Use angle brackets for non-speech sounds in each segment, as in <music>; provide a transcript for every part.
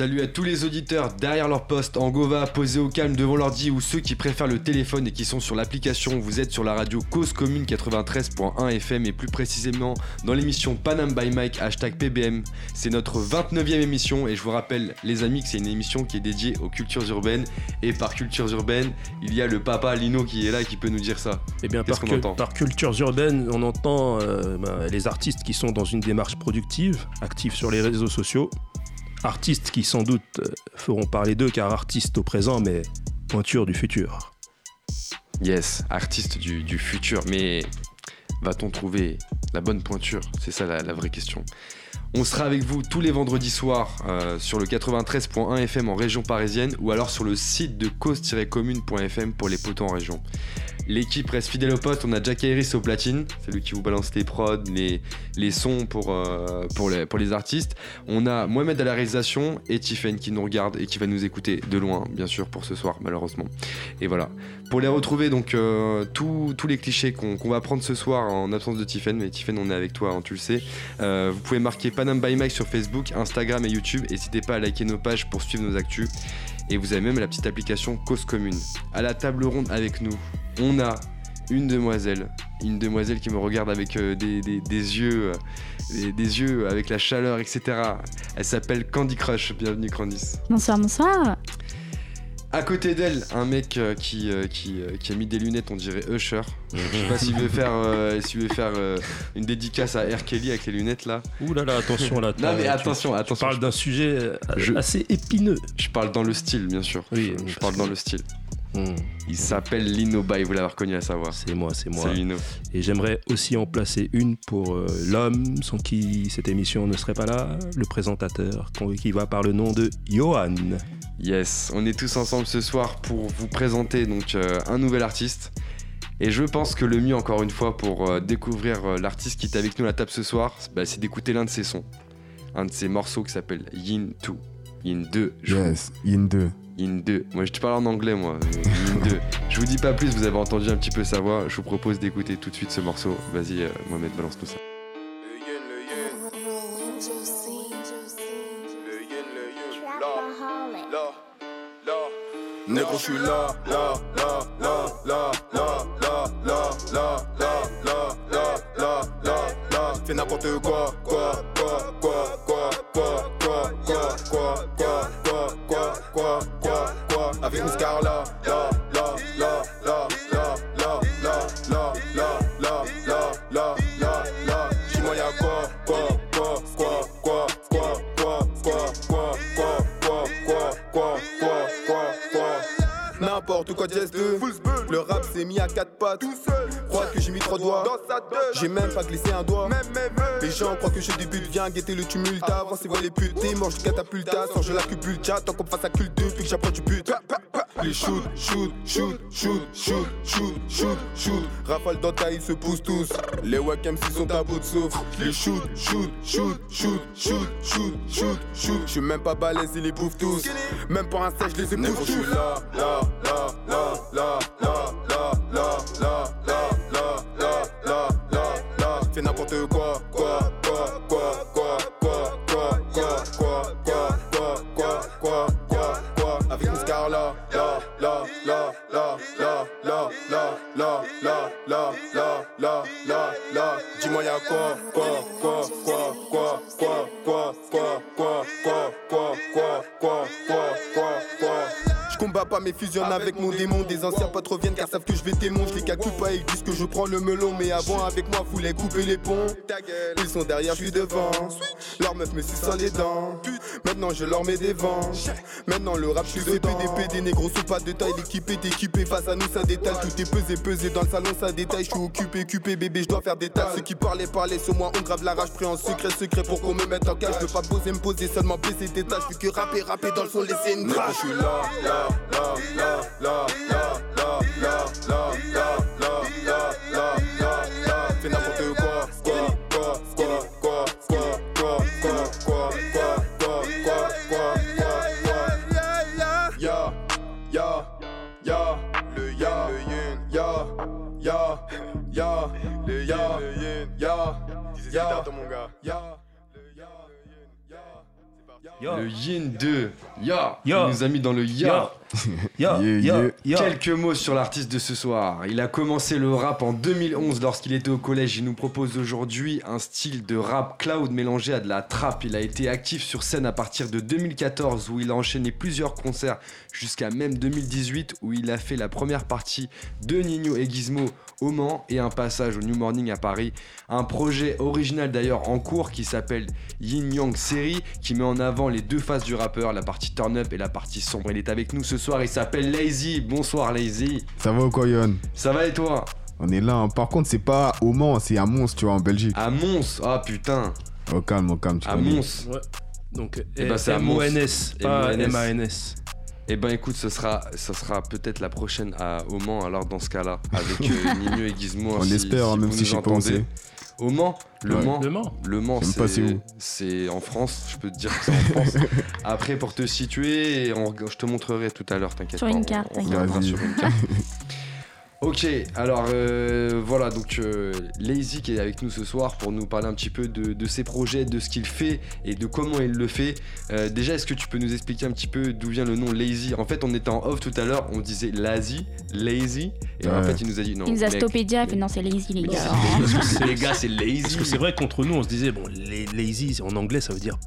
Salut à tous les auditeurs derrière leur poste, en Gova, posés au calme devant l'ordi ou ceux qui préfèrent le téléphone et qui sont sur l'application. Vous êtes sur la radio Cause Commune 93.1 FM et plus précisément dans l'émission Panam by Mike, hashtag PBM. C'est notre 29e émission et je vous rappelle les amis que c'est une émission qui est dédiée aux cultures urbaines et par cultures urbaines, il y a le papa Lino qui est là et qui peut nous dire ça. Eh bien, par, qu'on entend? par cultures urbaines, on entend euh, ben, les artistes qui sont dans une démarche productive, actifs sur les réseaux sociaux. Artistes qui sans doute euh, feront parler d'eux car artistes au présent, mais pointure du futur. Yes, artiste du, futur, mais va-t-on trouver la bonne pointure? C'est ça la vraie question. On sera avec vous tous les vendredis soirs euh, sur le 93.1 FM en région parisienne ou alors sur le site de cause-commune.fm pour les potos en région. L'équipe reste fidèle au poste, on a Jack Iris au platine, c'est lui qui vous balance les prods, les, sons pour, euh, pour, les, pour les artistes. On a Mohamed à la réalisation et Tiffen qui nous regarde et qui va nous écouter de loin, bien sûr, pour ce soir, malheureusement. Et voilà. Pour les retrouver, donc, euh, tous les clichés qu'on va prendre ce soir en absence de Tiffen, mais Tiffen, on est avec toi, hein, tu le sais. Euh, vous pouvez marquer Panam by Mike sur Facebook, Instagram et YouTube. N'hésitez pas à liker nos pages pour suivre nos actus. Et vous avez même la petite application Cause Commune. À la table ronde avec nous, on a une demoiselle. Une demoiselle qui me regarde avec euh, des, yeux, des, des yeux avec la chaleur, etc. Elle s'appelle Candy Crush. Bienvenue Candice. Bonsoir, bonsoir. À côté d'elle, un mec euh, qui, euh, qui, euh, qui a mis des lunettes, on dirait Usher. Je sais pas s'il veut faire, s'il veut faire une dédicace à R. Kelly avec les lunettes là. Ouh là là, attention là. Non mais tu- attention, Tu attention. parles d'un sujet Je- assez épineux. Je parle dans le style, bien sûr. Oui, je, je parle dans le style. Il s'appelle Lino Bay, vous l'avez reconnu à savoir. c'est moi, c'est moi. Salut Lino. Et j'aimerais aussi en placer une pour euh, l'homme sans qui cette émission ne serait pas là, le présentateur qui va par le nom de Johan. Yes, on est tous ensemble ce soir pour vous présenter donc euh, un nouvel artiste. Et je pense que le mieux, encore une fois, pour euh, découvrir l'artiste qui est avec nous à la table ce soir, c'est- bah, c'est d'écouter l'un de ses sons. Un de ses morceaux qui s'appelle Yin 2. Yin 2. Je vous- Yes, Yin 2. Yin 2. Moi, je te parle en anglais, moi. Yin 2. Je vous dis pas plus, vous avez entendu un petit peu sa voix. Je vous propose d'écouter tout de suite ce morceau. Vas-y, euh, Mohamed, balance tout ça. Négro, je suis là, là, là, là, là, là, là, là, là, là, là, là, là, là, là. Fais n'importe quoi, quoi, quoi, quoi, quoi, quoi, quoi, quoi, quoi, quoi, quoi, quoi, quoi, quoi, quoi. Avec là, là, là, là, là, N'importe quoi, Jazz 2 Le rap s'est mis à quatre pattes Crois que j'ai mis trois doigts J'ai même pas glissé un doigt Les gens croient que je débute Viens guetter le tumulte Avant c'est voir les putes T'es du catapulta Sans je la cupulta Tant qu'on fasse à culte Depuis que j'apprends du but Les shoot, shoot, shoot, shoot, shoot, shoot, shoot, shoot Rafale dans ta ils se poussent tous Les wack MC sont à bout de souffle Les shoot, shoot, shoot, shoot, shoot, shoot, shoot, shoot Je suis même pas balèze ils les bouffent tous Même pour un sèche je les épouse tous là, là, là, là, la, la, la, la, la. Fusionnes avec mon démon. Des anciens potes reviennent car savent que je vais témoin Je les calcule pas, ils disent que je prends le melon. Mais avant avec moi voulait couper les ponts. Ils sont derrière, je suis devant. Leur meuf me suce les dents Maintenant je leur mets des vents Maintenant le rap je suis Des PD négros sous pas de taille L'équipe est équipée face à nous ça détale Tout est pesé pesé dans le salon ça détaille Je suis occupé occupé bébé je dois faire des tâches Ceux qui parlaient parlaient sur moi on grave la rage Pris en secret secret pour qu'on me mette en cage Je veux pas poser me poser seulement baisser tes tâches Vu que rapper rapper dans le son laisser une trace Je suis là là là là là là là là là Yo, Le Yin 2. Ya. Ya. Il nous a mis dans le ya. <laughs> Quelques mots sur l'artiste de ce soir. Il a commencé le rap en 2011 lorsqu'il était au collège. Il nous propose aujourd'hui un style de rap cloud mélangé à de la trap. Il a été actif sur scène à partir de 2014 où il a enchaîné plusieurs concerts jusqu'à même 2018 où il a fait la première partie de Nino et Gizmo au Mans et un passage au New Morning à Paris. Un projet original d'ailleurs en cours qui s'appelle Yin Yang Série qui met en avant les deux faces du rappeur, la partie turn up et la partie sombre. Il est avec nous ce soir, il s'appelle Lazy. Bonsoir Lazy. Ça va ou quoi, Yon? Ça va et toi? On est là. hein. Par contre, c'est pas au Mans, c'est à Mons, tu vois, en Belgique. À Mons? Ah putain. Au calme, au calme, tu À connais. Mons. Ouais. Donc, Eh ben, c'est à M-O-N-S, pas M.O.N.S.. M-A-N-S. Eh ben écoute, ce sera, ce sera peut-être la prochaine à au Mans alors dans ce cas-là avec <laughs> euh, Nino et Gizmo. On si- espère, hein, si même vous si je pas c'est. Au Mans Le Ouais. Mans Le Mans. Le c'est en France, je peux te dire que c'est en France. <laughs> Après, pour te situer, on- je te montrerai tout à l'heure, t'inquiète Sur pas. une carte, on t'inquiète. sur une carte. <laughs> Ok, alors euh, voilà, donc euh, Lazy qui est avec nous ce soir pour nous parler un petit peu de, de ses projets, de ce qu'il fait et de comment il le fait. Euh, déjà, est-ce que tu peux nous expliquer un petit peu d'où vient le nom Lazy? En fait, on était en off tout à l'heure, on disait Lazy, Lazy, et en fait, il nous a dit non. Il nous a mec, stoppé non, c'est lazy, les gars. c'est- <laughs> les gars, c'est Lazy. Parce que c'est vrai qu'entre nous, on se disait, bon, les lazy, en anglais, ça veut dire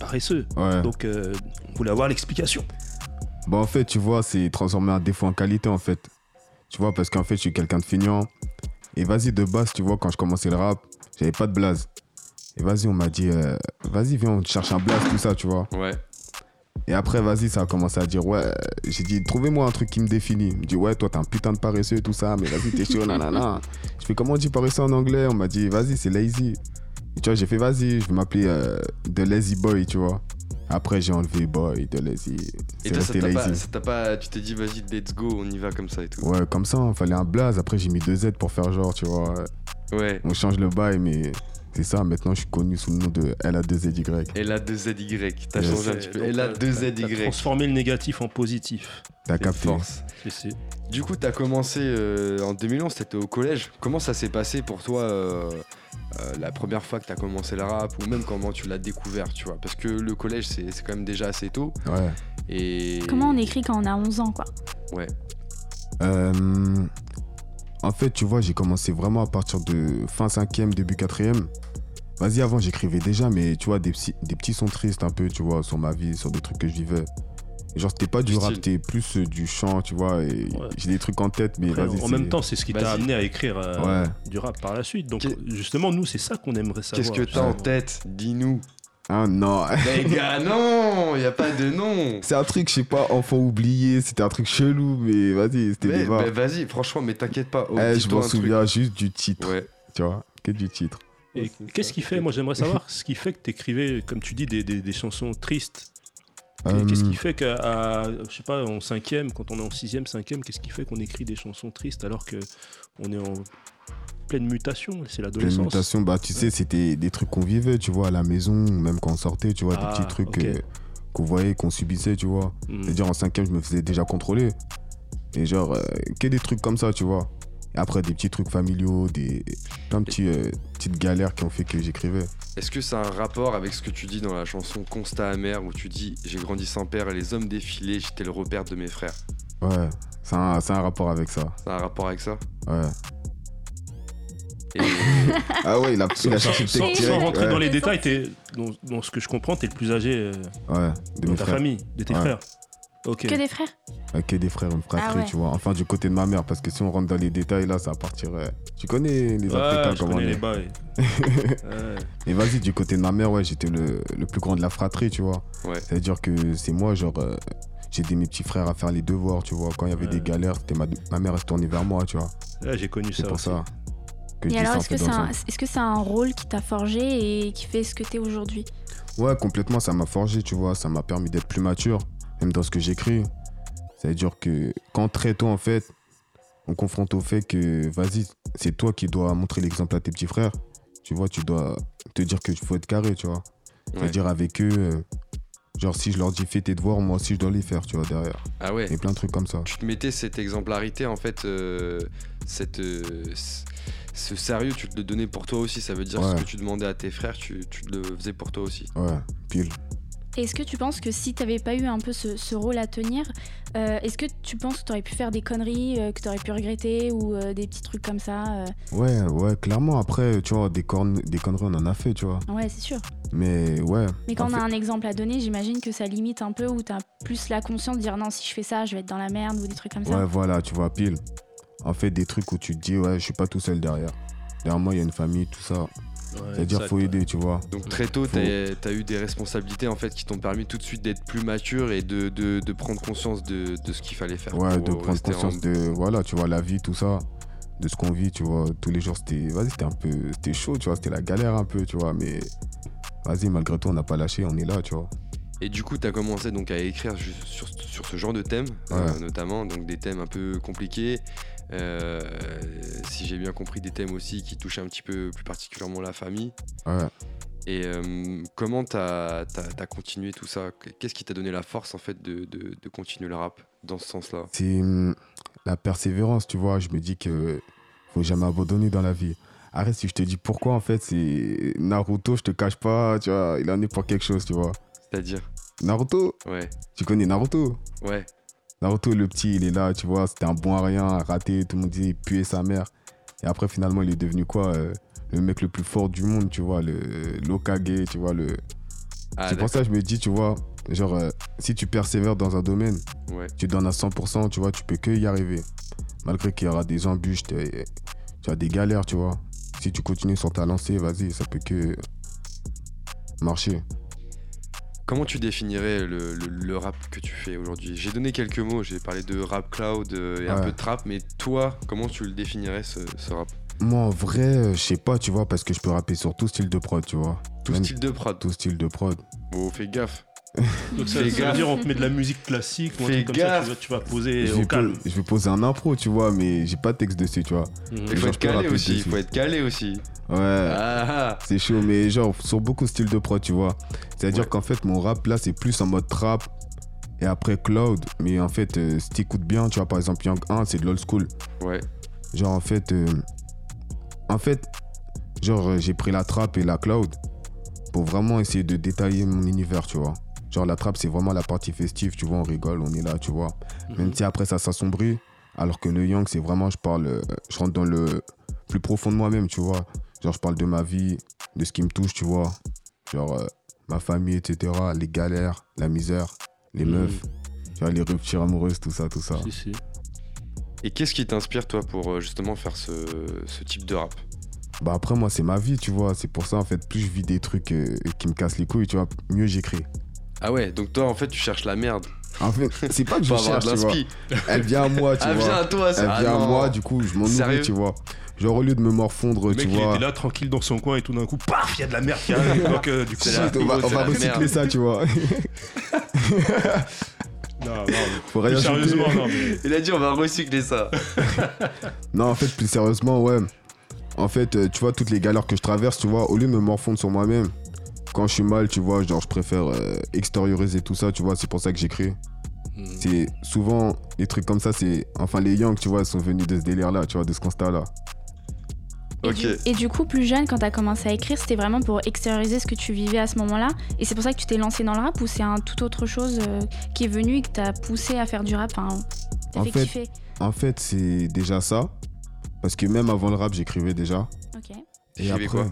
paresseux. Ouais. Donc, euh, on voulait avoir l'explication. Bah, en fait, tu vois, c'est transformer un défaut en qualité, en fait. Tu vois, parce qu'en fait, je suis quelqu'un de feignant. Et vas-y, de base, tu vois, quand je commençais le rap, j'avais pas de blaze. Et vas-y, on m'a dit, euh, vas-y, viens, on te cherche un blaze, tout ça, tu vois. Ouais. Et après, vas-y, ça a commencé à dire, ouais, j'ai dit, trouvez-moi un truc qui me définit. Il me dit, ouais, toi, t'es un putain de paresseux et tout ça, mais vas-y, t'es chaud, <laughs> nanana. Je fais, comment on dit paresseux en anglais? On m'a dit, vas-y, c'est lazy. Et tu vois, j'ai fait, vas-y, je vais m'appeler euh, The Lazy Boy, tu vois. Après, j'ai enlevé Boy, The Lazy. Et toi, ça t'a pas, lazy. ça t'a pas. Tu t'es dit, vas-y, let's go, on y va comme ça et tout. Ouais, comme ça, il fallait un blaze. Après, j'ai mis deux Z pour faire genre, tu vois. Ouais. On change le bail, mais c'est ça. Maintenant, je suis connu sous le nom de LA2ZY. Et la 2ZY, t'as Yes. changé un petit peu. Donc, Et la euh, t'as 2ZY. transformé le négatif en positif. T'as capté force. Si, si. Du coup, t'as commencé euh, en 2011, t'étais au collège. Comment ça s'est passé pour toi euh, euh, la première fois que t'as commencé le rap ou même comment tu l'as découvert, tu vois Parce que le collège, c'est c'est quand même déjà assez tôt. Ouais. Et Comment on écrit quand on a 11 ans, quoi Ouais. Euh, en fait, tu vois, j'ai commencé vraiment à partir de fin 5ème, début 4ème. Vas-y, avant, j'écrivais déjà, mais tu vois, des, petits- des petits sons tristes un peu, tu vois, sur ma vie, sur des trucs que je vivais. Genre, c'était pas du rap, c'était plus euh, du chant, tu vois, et Ouais. j'ai des trucs en tête, mais Après, vas-y. en même temps, c'est ce qui t'a amené à écrire euh, Ouais. du rap par la suite. Donc, justement, nous, c'est ça qu'on aimerait savoir. Qu'est-ce que t'as en tête? Dis-nous. Ah non, <laughs> Les gars, non Y a pas de nom c'est un truc, je sais pas, enfant oublié, c'était un truc chelou, mais vas-y, c'était Mais, des vas-y, franchement, mais t'inquiète pas. Oh, Eh, je m'en truc. souviens juste du titre, Ouais. tu vois, que du titre. Et qu'est-ce qui fait, moi j'aimerais savoir, <laughs> ce qui fait que tu écrivais, comme tu dis, des, des- des chansons tristes Qu'est-ce qui fait qu'à, je sais pas, en cinquième, quand on est en sixième, cinquième, qu'est-ce qui fait qu'on écrit des chansons tristes alors que on est en pleine mutation C'est Pleine l'adolescence. mutation, bah tu sais, c'était des trucs qu'on vivait, tu vois, à la maison, même quand on sortait, tu vois, Ah, des petits trucs ok. euh, qu'on voyait, qu'on subissait, tu vois. Hmm. C'est-à-dire en cinquième, je me faisais déjà contrôler. Et genre, euh, que des trucs comme ça, tu vois. Et après, des petits trucs familiaux, des plein de petits, euh, petites galères qui ont fait que j'écrivais. Est-ce que ça a un rapport avec ce que tu dis dans la chanson Constat amer où tu dis J'ai grandi sans père et les hommes défilaient, j'étais le repère de mes frères? Ouais, c'est un, c'est un rapport avec ça. Ça a un rapport avec ça? Ouais. Et <laughs> Ah ouais, il a, il a cherché le Sans, texte sans rentrer ouais. dans les détails, t'es- dans, dans ce que je comprends, t'es le plus âgé euh, Ouais, de dans ta frères. famille, de tes Ouais. frères. Ok. Que des frères Ouais, que des frères, une fratrie, Ah ouais. tu vois. Enfin, du côté de ma mère, parce que si on rentre dans les détails, là, ça va partir. euh, Tu connais les Ouais, Africains, je comment on connais les est. bails. <laughs> Ouais. Et vas-y, du côté de ma mère, ouais, j'étais le, le plus grand de la fratrie, tu vois. Ouais. C'est-à-dire que c'est moi, genre, euh, j'ai aidé mes petits frères à faire les devoirs, tu vois. Quand il y avait Ouais. des galères, c'était ma, ma mère, elle se tournait vers moi, tu vois. Ouais, j'ai connu C'est ça. pour aussi. ça que Et alors, est-ce que c'est un, que c'est un rôle qui t'a forgé et qui fait ce que t'es aujourd'hui? Ouais, complètement, ça m'a forgé, tu vois. Ça m'a permis d'être plus mature, même dans ce que j'écris. C'est-à-dire que quand très tôt, en fait, on confronte au fait que, vas-y, c'est toi qui dois montrer l'exemple à tes petits frères. Tu vois, tu dois te dire que faut être carré, tu vois. Ouais. C'est-à-dire avec eux, euh, genre si je leur dis fais tes devoirs, moi aussi je dois les faire, tu vois, derrière. Ah ouais Et plein de trucs comme ça. tu te mettais cette exemplarité en fait, euh, cette, euh, ce sérieux, tu te le donnais pour toi aussi. Ça veut dire Ouais. ce que tu demandais à tes frères, tu, tu le faisais pour toi aussi. Ouais, pile. Est-ce que tu penses que si t'avais pas eu un peu ce, ce rôle à tenir, euh, est-ce que tu penses que t'aurais pu faire des conneries, euh, que t'aurais pu regretter ou euh, des petits trucs comme ça Ouais, ouais, clairement. Après, tu vois, des, cornes, des conneries, on en a fait, tu vois. Ouais, c'est sûr. Mais ouais. Mais quand on a un exemple à donner, j'imagine que ça limite un peu où t'as plus la conscience de dire non, si je fais ça, je vais être dans la merde ou des trucs comme ça. Ouais, voilà, tu vois, pile. En fait, des trucs où tu te dis, ouais, je suis pas tout seul derrière. Derrière moi, il y a une famille, tout ça. C'est-à-dire, exact, faut aider, tu vois. Donc très tôt, Faut- t'as as eu des responsabilités en fait qui t'ont permis tout de suite d'être plus mature et de, de- de prendre conscience de, de ce qu'il fallait faire. Ouais, pour de prendre en- conscience de, voilà, tu vois, la vie, tout ça. De ce qu'on vit, tu vois. Tous les jours, c'était, vas-y, c'était un peu, c'était chaud, tu vois. C'était la galère un peu, tu vois. Mais vas-y, malgré tout, on n'a pas lâché, on est là, tu vois. Et du coup, tu as commencé donc à écrire sur, sur ce genre de thèmes, euh, notamment donc des thèmes un peu compliqués. Euh, si j'ai bien compris, des thèmes aussi qui touchent un petit peu plus particulièrement la famille. Ouais. Et euh, comment t'as as, continué tout ça? Qu'est-ce qui t'a donné la force en fait de, de- de continuer le rap dans ce sens-là? C'est hum, la persévérance, tu vois. Je me dis que faut jamais abandonner dans la vie. Arrête, si je te dis pourquoi, en fait, c'est Naruto, je te cache pas, tu vois, il en est pour quelque chose, tu vois. C'est-à-dire? Naruto, Ouais, tu connais Naruto? Ouais. Naruto, le petit, il est là, tu vois, c'était un bon à rien, raté, tout le monde disait puait sa mère. Et après, finalement, il est devenu quoi euh, Le mec le plus fort du monde, tu vois, le l'Okage, tu vois, le... Ah, c'est pour ça que je me dis, tu vois, genre, euh, si tu persévères dans un domaine, ouais. tu donnes à 100%, tu vois, tu peux que y arriver. Malgré qu'il y aura des embûches, tu as des galères, tu vois. Si tu continues sur ta lancée, vas-y, ça peut que marcher. Comment tu définirais le, le- le rap que tu fais aujourd'hui? J'ai donné quelques mots, j'ai parlé de rap cloud euh, et un Ouais. peu de trap, mais toi, comment tu le définirais ce, ce rap? Moi, en vrai, euh, je sais pas, tu vois, parce que je peux rapper sur tout style de prod, tu vois. Tout Même style de prod. Tout style de prod. Bon, fais gaffe. <laughs> Donc ça, veut gaffe. dire on te met de la musique classique ou un Fais truc comme ça, tu vas, tu vas poser Je au vais, calme. po- je vais poser un impro, tu vois, mais j'ai pas de texte dessus, tu vois. Mhm. Il faut être calé rapper aussi, il dessus. faut être calé aussi. Ouais. Ah, ah. C'est chaud, mais genre sur beaucoup de styles de prod, tu vois. C'est-à-dire Ouais. qu'en fait, mon rap là, c'est plus en mode trap et après cloud. Mais en fait, euh, si t'écoutes bien, tu vois, par exemple, Young 1, c'est de l'old school. Ouais, Genre, en fait, euh, en fait, genre, euh, j'ai pris la trap et la cloud pour vraiment essayer de détailler mon univers, tu vois. Genre, la trap, c'est vraiment la partie festive, tu vois, on rigole, on est là, tu vois. Même Mhm. si après ça s'assombrit, alors que le Young, c'est vraiment, je parle, euh, je rentre dans le plus profond de moi-même, tu vois. Genre, je parle de ma vie, de ce qui me touche, tu vois. Genre, euh, ma famille, etc., les galères, la misère, les Mhm. meufs, tu vois, les ruptures amoureuses, tout ça, tout ça. Si, si. Et qu'est-ce qui t'inspire, toi, pour euh, justement faire ce, ce type de rap? Bah après, moi, c'est ma vie, tu vois. C'est pour ça, en fait, plus je vis des trucs euh, qui me cassent les couilles, tu vois, mieux j'écris. Ah ouais, donc toi, en fait, tu cherches la merde. En fait, c'est pas que je cherche, tu vois. Elle vient à moi, tu <laughs> vois. viens à toi, Elle ça. Ah vient à moi, du coup, je m'en Sérieux nourris, tu vois. Genre, au lieu de me morfondre, Le tu mec, il vois. était là tranquille dans son coin et tout d'un coup, paf, il y a de la merde qui arrive. <laughs> Donc, euh, du coup, C'est Shit, on va, on c'est va recycler ça, tu vois. <laughs> non, non, Faut mais rien plus ajouter. sérieusement, non, mais Il a dit, on va recycler ça. Non, en fait, plus sérieusement, ouais. En fait, euh, tu vois, toutes les galères que je traverse, tu vois, au lieu de me morfondre sur moi-même, quand je suis mal, tu vois, genre, je préfère euh, extérioriser tout ça, tu vois, c'est pour ça que j'écris. Mhm. C'est souvent, les trucs comme ça, c'est. Enfin, les Young, tu vois, sont venus de ce délire-là, tu vois, de ce constat-là. Et, Ok. du, et du coup, plus jeune, quand t'as commencé à écrire, c'était vraiment pour extérioriser ce que tu vivais à ce moment-là? Et c'est pour ça que tu t'es lancé dans le rap ou c'est un tout autre chose euh, qui est venu et que t'as poussé à faire du rap? Enfin, En fait, fait- kiffer. En fait, c'est déjà ça. Parce que même avant le rap, j'écrivais déjà. Ok. Et après, quoi?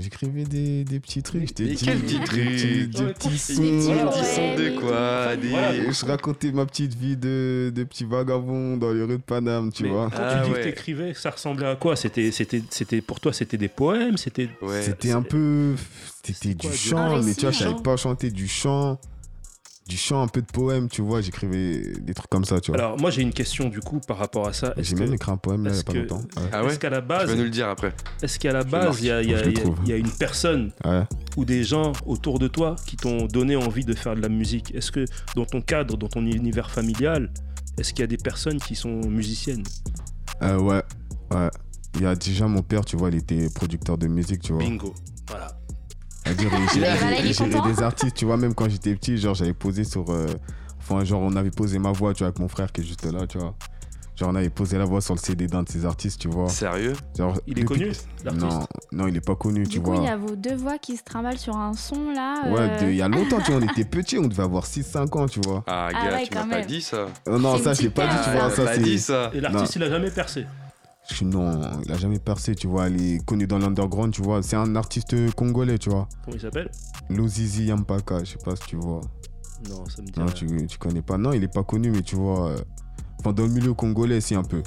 J'écrivais des, des petits trucs. Mais quels petits trucs Des petits sons. Des petits sons de quoi des... Voilà. Et je racontais ma petite vie de, de petit vagabond dans les rues de Paname, tu Mais vois. Quand Ah tu dis ouais. que t'écrivais, ça ressemblait à quoi C'était, c'était, c'était pour toi, c'était des poèmes, c'était. Ouais. C'était un peu. C'était du quoi, chant, Un mais tu vois, je savais pas chanter du chant. Du chant, un peu de poème, tu vois. J'écrivais des trucs comme ça, tu vois. Alors moi j'ai une question du coup par rapport à ça. Est-ce J'ai même écrit un poème là, il y a pas que- longtemps. Ouais. Ah ouais est-ce qu'à la Tu base, vas nous le dire après. est-ce qu'à la base il y a, y y une personne Ouais. ou des gens autour de toi qui t'ont donné envie de faire de la musique? Est-ce que dans ton cadre, dans ton univers familial, est-ce qu'il y a des personnes qui sont musiciennes? Euh, ouais, ouais. Il y a déjà mon père, tu vois, il était producteur de musique, tu vois. Bingo. Voilà. C'est-à-dire, content. des artistes, tu vois, même quand j'étais petit, genre, j'avais posé sur. euh, Enfin, genre, on avait posé ma voix, tu vois, avec mon frère qui est juste là, tu vois. Genre, on avait posé la voix sur le CD d'un de ces artistes, tu vois. Sérieux? Genre, Il est depuis- connu, l'artiste Non, non, il est pas connu, Du tu coup, vois. il y a vos deux voix qui se trimballent sur un son là. Ouais, euh, de- il y a longtemps, tu vois, on <laughs> était petits, on devait avoir 6-5 ans, tu vois. Ah, Ah gars, ouais, tu m'as pas dit ça. Euh, non, ça, je l'ai pas dit, tu vois. Ah, Ça, pas c'est. dit ça. Et l'artiste, il a jamais percé. Non, il a jamais percé, tu vois. Il est connu dans l'underground, tu vois. C'est un artiste congolais, tu vois. Comment il s'appelle? Lozizi Yampaka, je sais pas si tu vois. Non, ça me dit Non, rien. tu, tu connais pas. Non, il est pas connu, mais tu vois. euh, Enfin, dans le milieu congolais, si, un peu.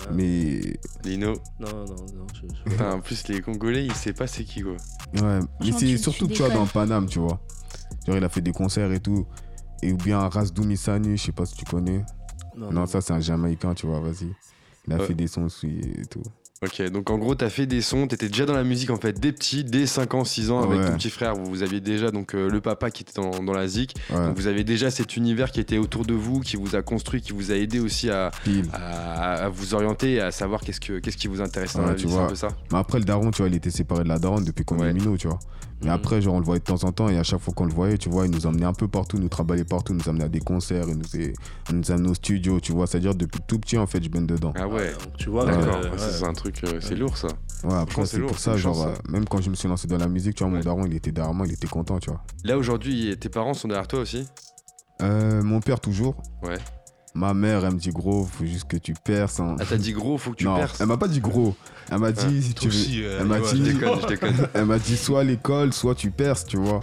Ah, Mais. Lino. Non, non, non. je- je- <laughs> Putain, en plus, les Congolais, il sait pas c'est qui, quoi. Ouais, mais c'est surtout, tu tu vois, dans Paname, tu vois. Genre, il a fait des concerts et tout. Et ou bien Rasdou Misani, je sais pas si tu connais. Non, Non, ça, c'est un Jamaïcain, tu vois, vas-y. Il a Ouais. fait des sons aussi et tout. Ok, donc en gros, t'as fait des sons, t'étais déjà dans la musique en fait, dès petit, dès 5 ans, 6 ans, avec Ouais. ton petit frère. Vous, vous aviez déjà donc euh, le papa qui était dans, dans la zik. Ouais, Donc vous avez déjà cet univers qui était autour de vous, qui vous a construit, qui vous a aidé aussi à, à, à vous orienter et à savoir qu'est-ce, que, qu'est-ce qui vous intéresse dans Ouais, la tu vie. C'est vois. un peu ça Mais après, le daron, tu vois, il était séparé de la daronne depuis qu'on est minot, tu vois. Mais Mhm. après, genre, on le voyait de temps en temps, et à chaque fois qu'on le voyait, tu vois, il nous emmenait un peu partout, nous travaillait partout, nous emmenait à des concerts, il nous, est- il nous amenait au studio, tu vois. C'est-à-dire, depuis tout petit, en fait, je baigne dedans. Ah ouais, donc tu vois, d'accord. euh, Ouais, c'est un truc, euh, c'est lourd ça. Ouais, après, c'est pour ça, genre, chance, ça. euh, même quand je me suis lancé dans la musique, tu vois, Ouais. mon daron, il était derrière moi, il était content, tu vois. Là aujourd'hui, tes parents sont derrière toi aussi? Euh, mon père, toujours. Ouais. Ma mère, elle me dit, gros, faut juste que tu perces. hein. Ah, t'as dit gros, faut que tu non, perces. elle m'a pas dit gros. Elle m'a dit, si tu veux. euh, Elle m'a dit, déconne, je déconne. <laughs> Elle m'a dit soit l'école, soit tu perces, tu vois.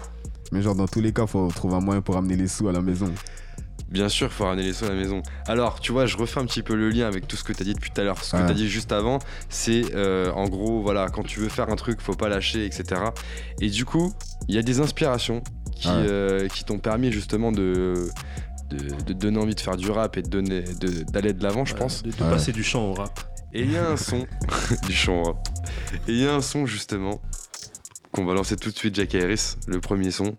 Mais genre dans tous les cas, faut trouver un moyen pour amener les sous à la maison. Bien sûr, faut ramener les sous à la maison. Alors, tu vois, je refais un petit peu le lien avec tout ce que tu as dit depuis tout à l'heure. Ce que Ouais. tu as dit juste avant, c'est euh, en gros, voilà, quand tu veux faire un truc, faut pas lâcher, etc. Et du coup, il y a des inspirations qui, Ouais. euh, qui t'ont permis justement de, de, de donner envie de faire du rap et de donner, d'aller de l'avant, je Ouais, pense. De, de Ouais. passer du chant au rap. Et il y a un son, <laughs> du chant rap. Et il y a un son justement qu'on va lancer tout de suite, Jack Harris, le premier son.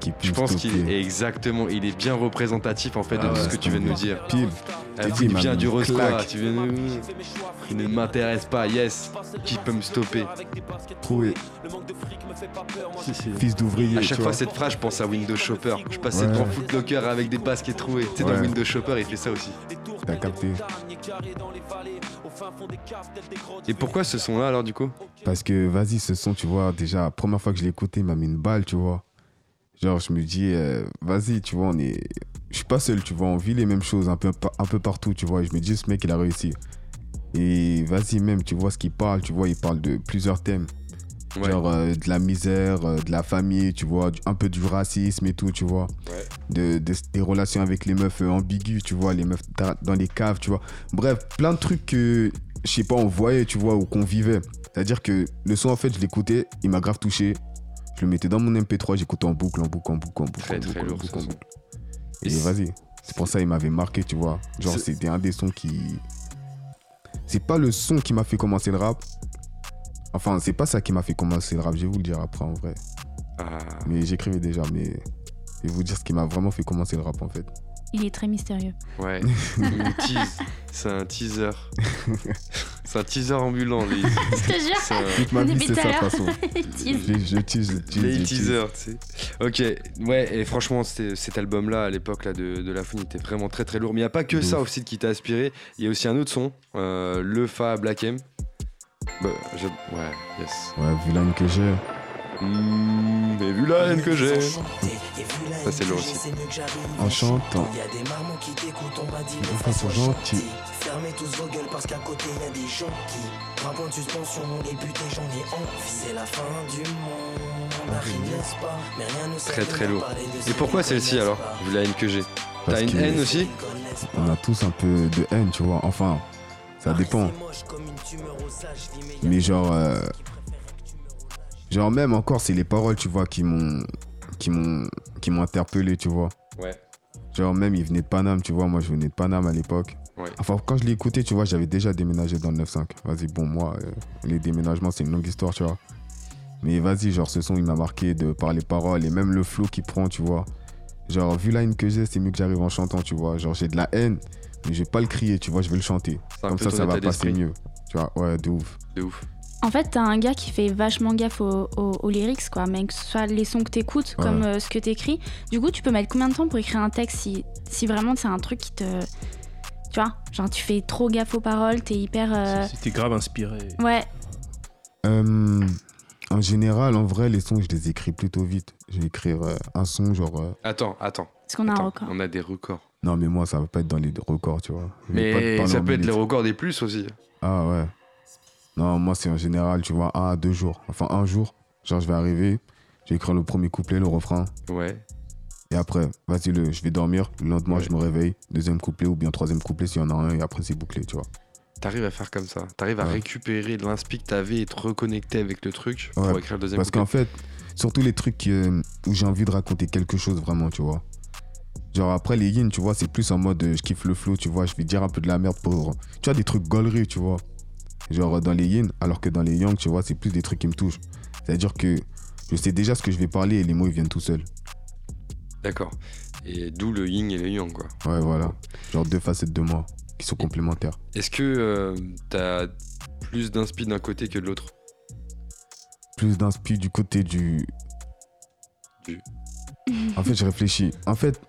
Qui Je pense qu'il est exactement, il est bien représentatif en fait de Ah tout ce que tu viens de nous dire. Pile. Ah, dit, il mis du quoi, tu viens de... Il ne m'intéresse pas, yes. Qui peut me stopper? Trouvé. Si, si. Fils d'ouvrier. À chaque fois cette phrase, je pense à Windows Shopper. Je passais Ouais. devant Footlocker avec des baskets trouées. Tu sais, dans Ouais. Windows Shopper, il fait ça aussi. T'as capté. Et pourquoi ce son-là alors du coup? Parce que vas-y, ce son, tu vois, déjà, première fois que je l'ai écouté, il m'a mis une balle, tu vois. Genre, je me dis, euh, vas-y, tu vois, on est. Je suis pas seul, tu vois, on vit les mêmes choses un peu, un peu partout, tu vois. Et je me dis, ce mec, il a réussi. Et vas-y, même, tu vois ce qu'il parle, tu vois, il parle de plusieurs thèmes. Ouais. Genre euh, de la misère, euh, de la famille, tu vois, du- un peu du racisme et tout, tu vois. Ouais. De, de- des relations avec les meufs ambiguës, tu vois, les meufs da- dans les caves, tu vois. Bref, plein de trucs que, je sais pas, on voyait, tu vois, ou qu'on vivait. C'est-à-dire que le son, en fait, je l'écoutais, il m'a grave touché. Je le mettais dans mon MP3, j'écoutais en boucle, en boucle, en boucle, en boucle, Très, en très boucle, en lourd, boucle, ce en son. boucle. Et vas-y, c'est pour ça il m'avait marqué, tu vois. Genre, c'était un des sons qui. C'est pas le son qui m'a fait commencer le rap. Enfin, c'est pas ça qui m'a fait commencer le rap, je vais vous le dire après en vrai. Ah. Mais j'écrivais déjà, mais je vais vous dire ce qui m'a vraiment fait commencer le rap en fait. Il est très mystérieux. Ouais, <laughs> il tease. C'est un teaser. <laughs> C'est un teaser ambulant, les. Je te jure. C'est un... Toute ma On est vie, c'est ça de façon. <laughs> Je, je tease, je tease, Les teasers, tu sais. Ok, ouais, et franchement, cet album-là, à l'époque là, de, de La Fouine, était vraiment très très lourd. Mais il n'y a pas que De ça ouf. aussi qui t'a inspiré. Il y a aussi un autre son, euh, Le Fa Black M. Bah, je- Ouais, yes. Ouais, vu l'âne que j'ai. Mmh, mais vu la haine que j'ai. Ça, c'est lourd aussi. En chantant. Y a des marmots qui t'écoutent, on m'a dit Enfin, de façon c'est gentil. gentille. Fermez tous vos gueules parce qu'à côté y a des gens qui points de suspension, les butés j'en ai envie C'est la fin du monde, Marie n'est-ce pas? Mais rien ne Très, très lourd. Et pourquoi celle-ci alors. Vu la haine que j'ai? T'as une haine aussi? On a tous un peu de haine, tu vois. Enfin, ça Paris, dépend. mais genre, euh, genre même encore, c'est les paroles, tu vois, qui m'ont, qui m'ont, qui m'ont interpellé, tu vois. Ouais. Genre même, il venait de Paname, tu vois. Moi, je venais de Paname à l'époque. Ouais. Enfin, quand je l'ai écouté, tu vois, j'avais déjà déménagé dans le 9-5. Vas-y, bon, moi, euh, les déménagements, c'est une longue histoire, tu vois. Mais vas-y, genre, ce son, il m'a marqué de par les paroles et même le flow qu'il prend, tu vois. Genre, vu la haine que j'ai, c'est mieux que j'arrive en chantant, tu vois. Genre, j'ai de la haine, mais je vais pas le crier, tu vois, je vais le chanter. Comme ça, ça va passer mieux. Tu vois, ouais, de ouf. De ouf. En fait, t'as un gars qui fait vachement gaffe aux, aux- aux lyrics, quoi. Mais que ce soit les sons que t'écoutes, Ouais. comme euh, ce que t'écris. Du coup, tu peux mettre combien de temps pour écrire un texte si, si vraiment c'est un truc qui te, Tu vois Genre, tu fais trop gaffe aux paroles, t'es hyper. euh, Si t'es grave inspiré. Ouais, Euh, en général, en vrai, les sons, je les écris plutôt vite. Je vais écrire euh, un son, genre. euh, Attends, attends. parce qu'on a un record. On a des records. Non, mais moi, ça va pas être dans les records, tu vois. Je Mais ça peut être les records des plus aussi. Ah ouais. Non, moi, c'est en général, tu vois, un à deux jours. Enfin, un jour. Genre, je vais arriver, je vais écrire le premier couplet, le refrain. Ouais. Et après, vas-y, le, je vais dormir. Le lendemain, Ouais. je me réveille. Deuxième couplet ou bien troisième couplet s'il y en a un. Et après, c'est bouclé, tu vois. T'arrives à faire comme ça. T'arrives à récupérer l'inspi que t'avais et te reconnecter avec le truc pour écrire le deuxième Parce qu'en fait, surtout les trucs euh, où j'ai envie de raconter quelque chose vraiment, tu vois. Genre après les yin, tu vois, c'est plus en mode euh, je kiffe le flow, tu vois, je vais dire un peu de la merde pour. Tu vois, des trucs gauleries, tu vois. Genre dans les yin, alors que dans les yang, tu vois, c'est plus des trucs qui me touchent. C'est-à-dire que je sais déjà ce que je vais parler et les mots ils viennent tout seuls. D'accord. Et d'où le yin et le yang, quoi. Ouais, voilà. Genre deux facettes de moi qui sont complémentaires. Est-ce que euh, t'as plus d'inspi d'un côté que de l'autre? Plus d'inspi du côté du. Du. En fait, je réfléchis. En fait,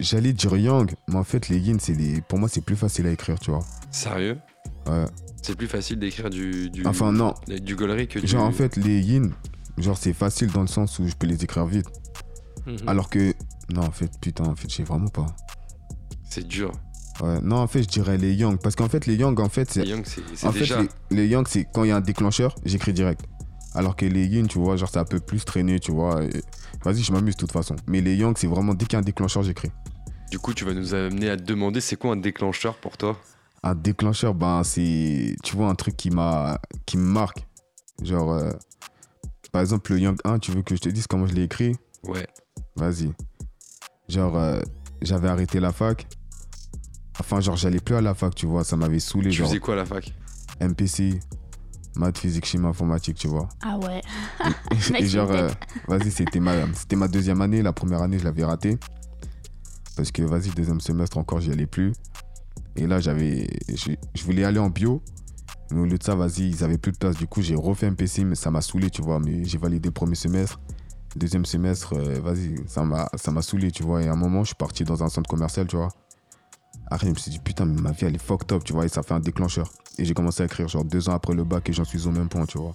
j'allais dire yang, mais en fait, les yin, c'est des... pour moi, c'est plus facile à écrire, tu vois. Sérieux? Ouais. C'est plus facile d'écrire du, du, Enfin, non. du gaulerie que du... Genre, en fait, les yin, genre, c'est facile dans le sens où je peux les écrire vite. Mhm. Alors que. Non, en fait, putain, en fait, je sais vraiment pas. C'est dur. Ouais. Non, en fait, je dirais les yang. Parce qu'en fait, les yang, en fait, c'est. Les yang, c'est En fait, déjà... les, les yang, c'est quand il y a un déclencheur, j'écris direct. Alors que les yin, tu vois, genre, c'est un peu plus traîné, tu vois. et- Vas-y, je m'amuse de toute façon. Mais les yang, c'est vraiment dès qu'il y a un déclencheur, j'écris. Du coup, tu vas nous amener à te demander c'est quoi un déclencheur pour toi? Un déclencheur, ben, c'est. Tu vois, un truc qui m'a. qui me marque. Genre. euh, Par exemple, le Yang 1, tu veux que je te dise comment je l'ai écrit? Ouais. Vas-y. Genre, euh, j'avais arrêté la fac. Enfin, genre, j'allais plus à la fac, tu vois. Ça m'avait saoulé. Tu Genre, faisais quoi à la fac? MPC, maths, physique, chimie, informatique, tu vois. Ah ouais. Et <laughs> genre, euh, vas-y, c'était ma, c'était ma deuxième année. La première année, je l'avais raté. Parce que, vas-y, deuxième semestre encore, j'y allais plus. Et là, j'avais. Je je voulais aller en bio. Mais au lieu de ça, vas-y, ils avaient plus de place. Du coup, j'ai refait MPC, mais ça m'a saoulé, tu vois. Mais j'ai validé le premier semestre. Deuxième semestre, euh, vas-y, ça m'a, ça m'a saoulé, tu vois. Et à un moment, je suis parti dans un centre commercial, tu vois. Après, je me suis dit, putain, mais ma vie, elle est fucked up, tu vois. Et ça fait un déclencheur. Et j'ai commencé à écrire, genre, deux ans après le bac, et j'en suis au même point, tu vois.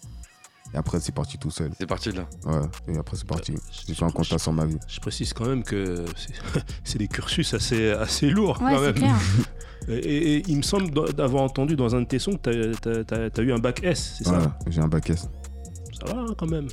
Et après, c'est parti tout seul. C'est parti de là. Ouais, et après c'est parti. Euh, J'ai fait un compta sur ma vie. Je précise quand même que c'est- <laughs> c'est des cursus assez, assez lourds Ouais, quand c'est même. clair. <laughs> Et, et- et il me semble d'avoir entendu dans un de tes sons que t'as as, eu un bac S, c'est Ouais, ça j'ai un bac S. Ça va hein, quand même.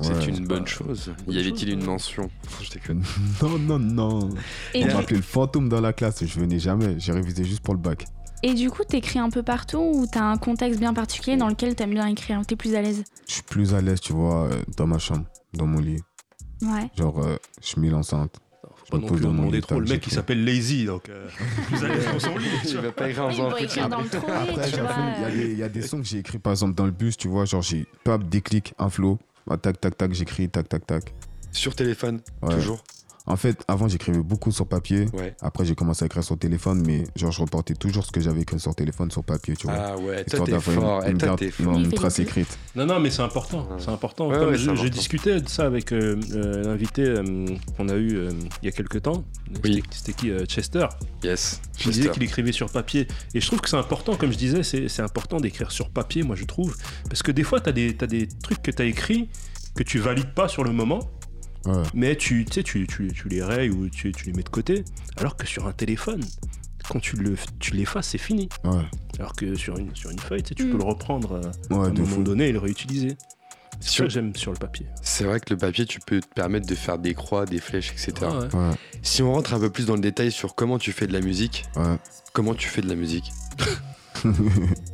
C'est Ouais. une bonne chose. bonne Y avait-il une ouais. mention? Je déconne. <laughs> Non, non, non. Et On du, m'appelait le fantôme dans la classe. Je venais jamais. J'ai révisé juste pour le bac. et du coup, t'écris un peu partout ou t'as un contexte bien particulier dans lequel t'aimes bien écrire, t'es plus à l'aise? Je suis plus à l'aise, tu vois, euh, dans ma chambre, dans mon lit. Ouais. Genre, euh, je mets l'enceinte. Pas mon trop. Le mec il j'écris. s'appelle Lazy, donc euh, l'aise dans son lit. tu Il vois. va pas écrire en faisant Après, il y, a des- il y a des sons que j'ai écrits, par exemple, dans le bus, tu vois, genre, j'ai pop, déclic, un flow. Bah, tac, tac, tac, j'écris, tac, tac, tac. Sur téléphone, Ouais. toujours En fait, avant, j'écrivais beaucoup sur papier. Ouais. Après, j'ai commencé à écrire sur téléphone, mais genre, je reportais toujours ce que j'avais écrit sur téléphone sur papier, tu vois. Ah ouais, toi t'es fort. une, Eh, une toi une- fort. Une trace écrite. Non, non, mais c'est important. C'est important. Ouais, Comme ouais, je, je discutais de ça avec euh, euh, l'invité euh, qu'on a eu euh, il y a quelques temps. Oui. C'était- qui euh, Chester. Yes. Il disait Chester. qu'il écrivait sur papier. Et je trouve que c'est important, comme je disais, c'est important d'écrire sur papier, moi je trouve. Parce que des fois, tu as, des t'as des trucs que tu as écrits que tu valides pas sur le moment, Ouais. mais tu, tu, sais, tu, tu, tu les rayes ou tu, tu les mets de côté. Alors que sur un téléphone, quand tu le tu l'effaces, c'est fini. Ouais. Alors que sur une, sur une feuille, tu, peux le reprendre euh, à Ouais, un moment fou. donné et le réutiliser. C'est ça que j'aime sur le papier. C'est vrai que le papier, tu peux te permettre de faire des croix, des flèches, etc. Ouais. Ouais. Si on rentre un peu plus dans le détail sur comment tu fais de la musique, Ouais. comment tu fais de la musique? <laughs>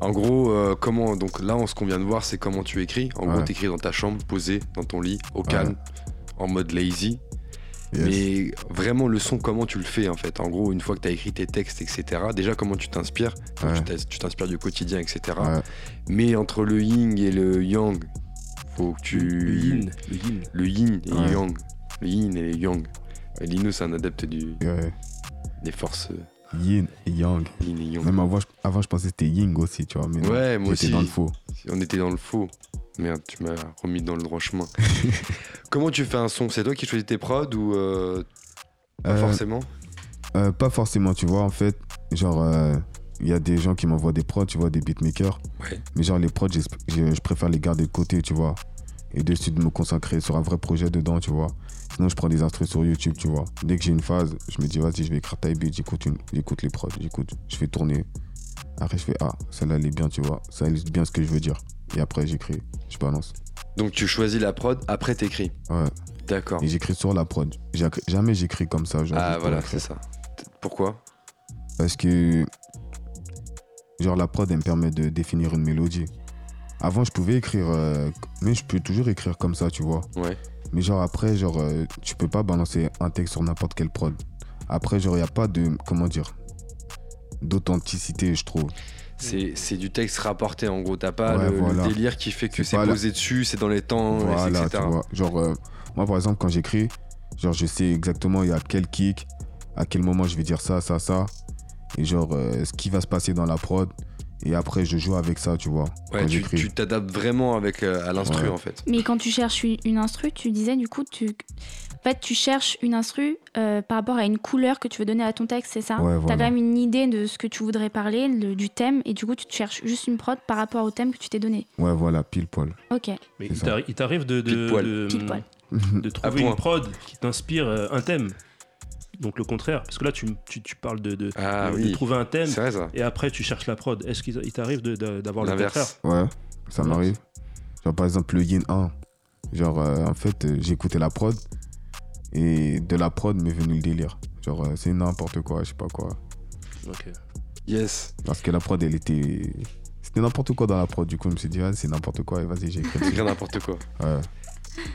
En gros, euh, comment donc là, on- ce qu'on vient de voir, c'est comment tu écris. En gros, Ouais. t'écris dans ta chambre, posé, dans ton lit, au Ouais. En mode lazy. Yes. Mais vraiment, le son, comment tu le fais en fait En gros, une fois que tu as écrit tes textes, etc., déjà, comment tu t'inspires Ouais. Tu t'inspires du quotidien, etc. Ouais. Mais entre le yin et le yang, faut que tu. Le yin. Le yin. Le yin et Ouais. le yang. Le yin et le yang. Lino, c'est un adepte du, Ouais. des forces euh, Yin et Yang. yin et yang. Même avant, je, avant, je pensais que c'était Ying aussi, tu vois. Mais non, Ouais, moi j'étais aussi. dans le faux. On était dans le faux. Merde, tu m'as remis dans le droit chemin. <laughs> Comment tu fais un son? C'est toi qui choisis tes prods ou euh, pas Euh, forcément? euh, pas forcément, tu vois. En fait, genre, il y a des gens qui m'envoient des prods, tu vois, des beatmakers. Ouais. Mais genre, les prods, je, préfère les garder de côté, tu vois. Et dessus de me concentrer sur un vrai projet dedans, tu vois. Sinon, je prends des instruments sur YouTube, tu vois. Dès que j'ai une phase, je me dis, vas-y, je vais écrire type beat, j'écoute, une- j'écoute les prods, j'écoute, je fais tourner. Après, je fais, ah, celle-là, elle est bien, tu vois. Ça illustre bien ce que je veux dire. Et après, j'écris, je balance. Donc tu choisis la prod, après t'écris. Ouais. D'accord. Et j'écris sur la prod. Jamais j'écris comme ça. genre, Ah voilà, c'est ça. Pourquoi? Parce que, genre, la prod, elle me permet de définir une mélodie. Avant, je pouvais écrire, euh, mais je peux toujours écrire comme ça, tu vois. Ouais. Mais genre, après, genre, euh, tu peux pas balancer un texte sur n'importe quelle prod. Après, genre, il n'y a pas de, comment dire, d'authenticité, je trouve. C'est c'est du texte rapporté en gros. T'as pas Ouais, le, délire qui fait que C'est c'est pas la- posé dessus, c'est dans les temps, Voilà, etc. tu vois. Genre, euh, moi, par exemple, quand j'écris, genre, je sais exactement il y a quel kick, à quel moment je vais dire ça, ça, ça. Et genre, euh, ce qui va se passer dans la prod. Et après, je joue avec ça, tu vois. Ouais, quand tu j'écris. tu t'adaptes vraiment avec euh, à l'instru Ouais. en fait. Mais quand tu cherches une, une instru, tu disais du coup, tu... En fait, tu cherches une instru euh, par rapport à une couleur que tu veux donner à ton texte, c'est ça Ouais, T'as voilà. quand même une idée de ce que tu voudrais parler, le- du thème, et du coup, tu te cherches juste une prod par rapport au thème que tu t'es donné. Ouais, voilà, pile poil. Ok, Mais il t'arrive de, de, Pile poil. de- Pile poil. de <laughs> À trouver une prod qui t'inspire euh, un thème. Donc le contraire, parce que là tu, tu, tu parles de, de, Ah de- de oui. trouver un thème C'est vrai ça. et après tu cherches la prod. Est-ce qu'il il t'arrive d'avoir le contraire L'inverse. Ouais, ça m'arrive. Genre, par exemple, le Yin 1. Genre, euh, en fait, j'ai écouté la prod. Et de la prod m'est venu le délire. Genre, euh, c'est n'importe quoi, je sais pas quoi. Ok. Yes. Parce que la prod, elle était. C'était n'importe quoi dans la prod. Du coup, je me suis dit, ah, c'est n'importe quoi. Et vas-y, j'ai écrit. <laughs> C'est rien n'importe quoi. Ouais.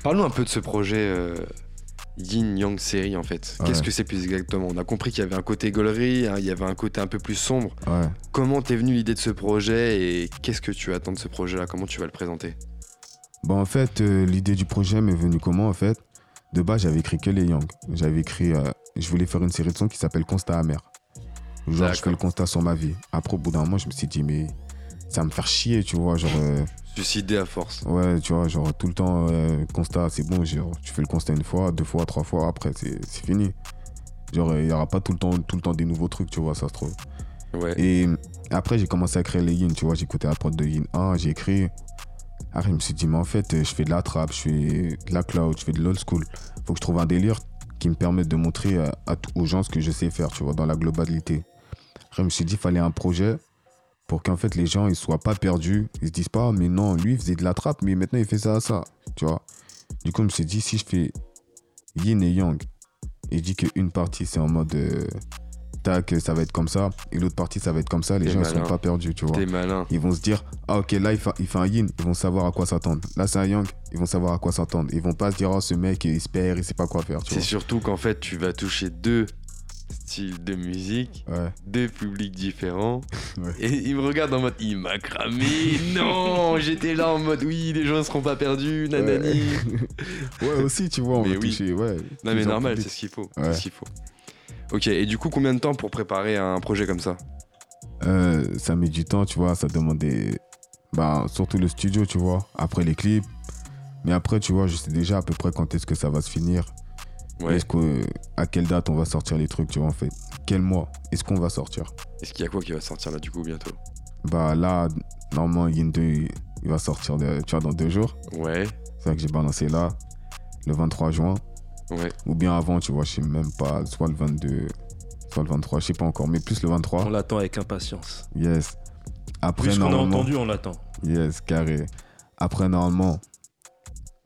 Parlons un peu de ce projet euh, Yin Yang série en fait. Ouais. Qu'est-ce que c'est plus exactement? On a compris qu'il y avait un côté gaulerie, hein, il y avait un côté un peu plus sombre. Ouais. Comment t'es venu l'idée de ce projet et qu'est-ce que tu attends de ce projet-là? Comment tu vas le présenter? Bon, en fait, euh, l'idée du projet m'est venue comment, en fait? De base, j'avais écrit que les Young. J'avais écrit. euh, je voulais faire une série de sons qui s'appelle Constat amer. Genre, je fais le constat sur ma vie. Après, au bout d'un moment, je me suis dit, mais ça va me faire chier, tu vois. Genre. euh, Suicidé à force. Ouais, tu vois, genre tout le temps, euh, constat, c'est bon, genre, tu fais le constat une fois, deux fois, trois fois, après, c'est c'est fini. Genre, il n'y aura pas tout le, temps, tout le temps des nouveaux trucs, tu vois, ça se trouve. Ouais. Et après, j'ai commencé à créer les yin, tu vois, j'écoutais la prod de yin 1, j'ai écrit. Après, je me suis dit, mais en fait, euh, je fais de la trap, je fais de la cloud, je fais de l'old school. Faut que je trouve un délire qui me permette de montrer t- aux gens ce que je sais faire, tu vois, dans la globalité. Après, je me suis dit, il fallait un projet pour qu'en fait les gens ils soient pas perdus. Ils se disent pas, mais non, lui il faisait de la trappe, mais maintenant il fait ça, ça, tu vois. Du coup, je me suis dit, si je fais yin et yang, et je dis qu'une partie c'est en mode euh, tac, ça va être comme ça, et l'autre partie ça va être comme ça, les gens ils malin. sont pas perdus, tu vois. T'es malin. Ils vont se dire, ah ok, là il fait, il fait un yin, ils vont savoir à quoi s'attendre. Là c'est un yang, ils vont savoir à quoi s'attendre. Ils vont pas se dire, oh ce mec il espère, il sait pas quoi faire, tu C'est surtout qu'en fait, tu vas toucher deux styles de musique, Ouais. deux publics différents. <laughs> Ouais. Et il me regarde en mode il m'a cramé. <laughs> Non, j'étais là en mode oui, les gens ne seront pas perdus, nanani. <laughs> ouais, aussi, tu vois, on Mais va oui. toucher, ouais. Non mais normal, c'est ce qu'il faut. C'est ce qu'il faut. Ok, et du coup, combien de temps pour préparer un projet comme ça Euh, ça met du temps, tu vois, ça demande des... Bah, surtout le studio, tu vois, après les clips. Mais après, tu vois, je sais déjà à peu près quand est-ce que ça va se finir. Ouais. Est-ce que, à quelle date on va sortir les trucs, tu vois, en fait. Quel mois est-ce qu'on va sortir Est-ce qu'il y a quoi qui va sortir là du coup bientôt Bah là, normalement, Yin 2, il va sortir, de- tu vois, dans deux jours. Ouais, C'est ça que j'ai balancé là, le 23 juin. Ouais. Ou bien avant, tu vois, je sais même pas, soit le 22, soit le 23, je sais pas encore, mais plus le 23. On l'attend avec impatience. Yes. Après, Vu ce qu'on a normalement... entendu, on l'attend. Yes, carré. Après, normalement,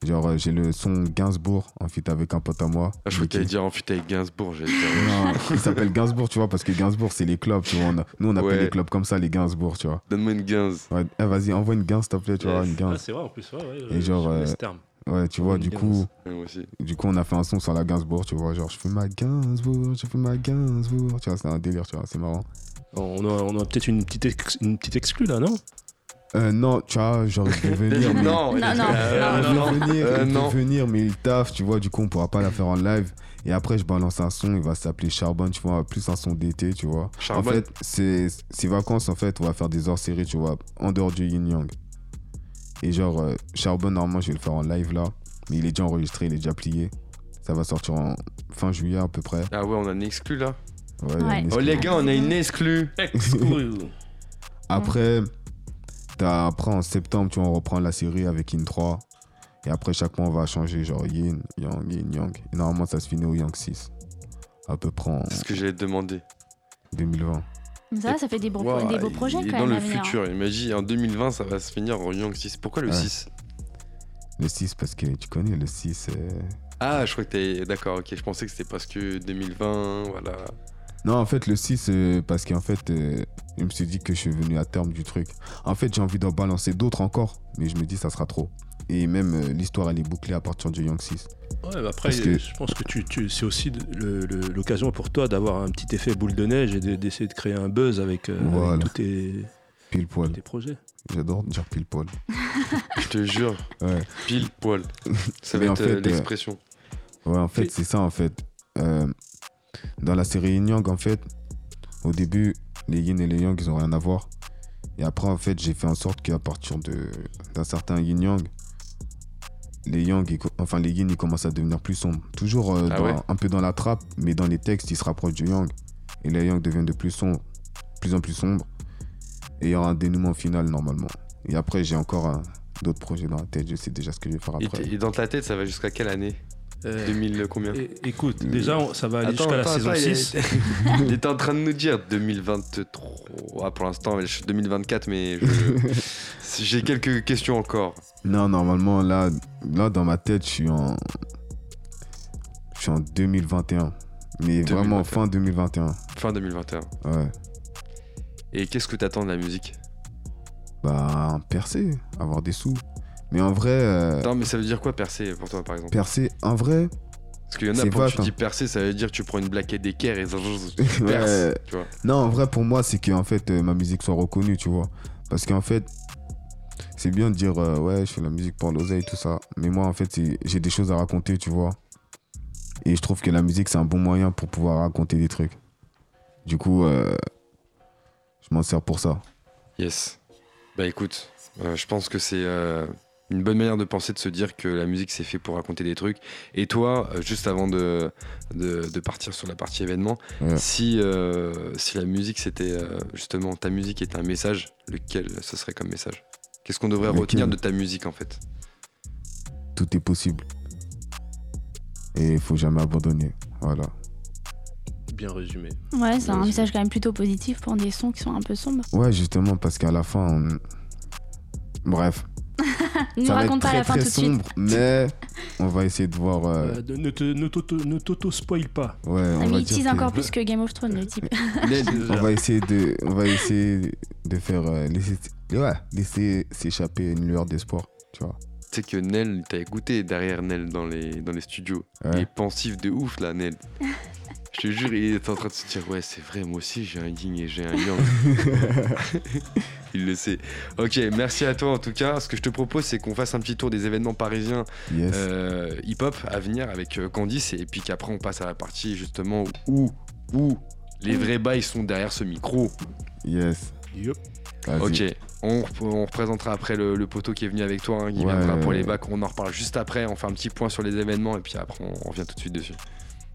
genre, euh, j'ai le son Gainsbourg en feat avec un pote à moi. Ah, je crois Mais que qui- dire en fuite avec Gainsbourg. j'allais dire. Non, il s'appelle Gainsbourg, tu vois, parce que Gainsbourg, c'est les clubs, tu vois. on a- nous, on appelle Ouais. les clubs comme ça, les Gainsbourg, tu vois. Donne-moi une Gains. Ouais, eh, vas-y, envoie une Gainsbourg, s'il te plaît, tu vois, une Ah, Gainsbourg. c'est vrai en plus, ouais, ouais. Et je- genre, connais euh, ce terme. Ouais, tu vois, du coup, du coup, on a fait un son sur la Gainsbourg, tu vois. Genre, je fais ma Gainsbourg, je fais ma Gainsbourg. Tu vois, c'est un délire, tu vois, c'est marrant. On a, on a peut-être une petite, ex- une petite exclue là, non? Euh, non, tu vois, genre, il veut <laughs> venir, mais. non, Non, non, <laughs> Euh, non, venir, euh, non. venir, mais il taffe, tu vois, du coup, on pourra pas la faire en live. Et après, je balance un son, il va s'appeler Charbonne, tu vois, plus un son d'été, tu vois. Charbonne. En fait, c'est ces vacances, en fait, on va faire des hors-séries, tu vois, en dehors du yin yang. Et genre, euh, Charbonne, normalement, je vais le faire en live là, mais il est déjà enregistré, il est déjà plié. Ça va sortir en fin juillet à peu près. Ah ouais, on a une exclu là Ouais, il y a Ouais. une Oh exclu. les gars, on a une exclue. <laughs> Exclu. Après, t'as- après, en septembre, tu vois, on reprend la série avec In 3. Et après, chaque mois, on va changer, genre Yin, Yang, Yin, Yang. Et normalement, ça se finit au Yang 6. À peu près en C'est ce que j'allais te demander. 2020. Ça, ça fait des beaux, Waouh, des beaux projets quand dans même. le à venir. futur. Il m'a dit en 2020, ça va se finir en Young 6. Pourquoi le Ouais. 6 Le 6, parce que tu connais, le 6. euh, Ah, je crois que t'es. D'accord, ok. Je pensais que c'était parce que 2020, voilà. Non, en fait, le 6, euh, parce qu'en fait, euh, je me suis dit que je suis venu à terme du truc. En fait, j'ai envie d'en balancer d'autres encore, mais je me dis, ça sera trop. Et même euh, l'histoire, elle est bouclée à partir du Young 6. Ouais, bah après, que- je pense que tu, tu- c'est aussi l'occasion pour toi d'avoir un petit effet boule de neige et de- d'essayer de créer un buzz avec, euh, avec tous tes, Pile poil. tes projets. J'adore dire pile poil. <laughs> Je te jure, Ouais. pile poil. Ça va être fait, euh, euh, l'expression. Ouais, en fait, c'est ça, en fait. Euh, dans la série Yin Yang, en fait, au début, les Yin et les Yang, ils ont rien à voir. Et après, en fait, j'ai fait en sorte qu'à partir de- d'un certain Yin Yang, les Yang, enfin, les Yin, ils commencent à devenir plus sombres. Toujours euh, Ah dans- ouais un peu dans la trappe, mais dans les textes, ils se rapprochent du Yang. Et les Yang deviennent de plus sombres, plus en plus sombres. Et il y aura un dénouement final, normalement. Et après, j'ai encore euh, d'autres projets dans la tête. Je sais déjà ce que je vais faire Et, après. t'es- et dans ta tête, ça va jusqu'à quelle année? Euh, 2000 combien é- écoute, déjà, on- ça va aller Attends, jusqu'à la attends, saison attends, il est- 6. <laughs> Il était en train de nous dire 2023. Ah, pour l'instant, je suis 2024, mais je- <laughs> j'ai quelques questions encore. Non, normalement, là, là, dans ma tête, je suis en. Je suis en 2021. Mais 2021. vraiment fin 2021. Fin 2021. Ouais. Et qu'est-ce que t'attends de la musique? Bah, percer, avoir des sous. Mais en vrai, euh, Attends, mais ça veut dire quoi percer pour toi, par exemple? percer, en vrai, Parce qu'il y en a, c'est pour tu vaste, dis hein. percer, ça veut dire que tu prends une blaquette d'équerre et tu <laughs> perces. Ouais. Tu vois. non, en vrai, pour moi, c'est que en fait, euh, ma musique soit reconnue, tu vois. Parce qu'en fait, c'est bien de dire, euh, ouais, je fais la musique pour l'oseille, tout ça. Mais moi, en fait, j'ai des choses à raconter, tu vois. Et je trouve que la musique, c'est un bon moyen pour pouvoir raconter des trucs. Du coup, euh, je m'en sers pour ça. Yes. Bah écoute, euh, je pense que c'est euh, une bonne manière de penser, de se dire que la musique c'est fait pour raconter des trucs. Et toi, euh, juste avant de, de, de partir sur la partie événement, Ouais. si, euh, si la musique c'était euh, justement ta musique était un message, lequel ce serait comme message? Qu'est-ce qu'on devrait Lequel retenir de ta musique en fait? Tout est possible. Et il faut jamais abandonner. Voilà. Bien résumé. Ouais, c'est un message quand même plutôt positif pour des sons qui sont un peu sombres. Ouais, justement, parce qu'à la fin, on- bref, <laughs> Nous ça va être raconte pas très la fin très tout de suite. mais on va essayer de voir. euh, Euh, ne te- ne t'auto- ne t'auto-spoil pas. ouais, Ah, on mais va il tease encore plus que Game of Thrones, le type. <laughs> On va essayer de, on va essayer de faire euh, laisser, ouais, laisser s'échapper une lueur d'espoir, tu vois. Tu sais que Nel, t'as écouté derrière Nel dans les, dans les studios. Il Ouais. est pensif de ouf là, Nel. <laughs> Je te jure, il est en train de se dire Ouais, c'est vrai, moi aussi j'ai un yin et j'ai un yang. <laughs> il le sait. Ok, merci à toi en tout cas. Ce que je te propose, c'est qu'on fasse un petit tour des événements parisiens Yes. euh, hip-hop à venir avec euh, Candice et puis qu'après on passe à la partie justement où, où les vrais bails sont derrière ce micro. Yes. Ok, on, rep- on représentera après le, le poteau qui est venu avec toi, hein, qui Ouais. viendra pour les bacs. On en reparle juste après, on fait un petit point sur les événements et puis après on revient tout de suite dessus.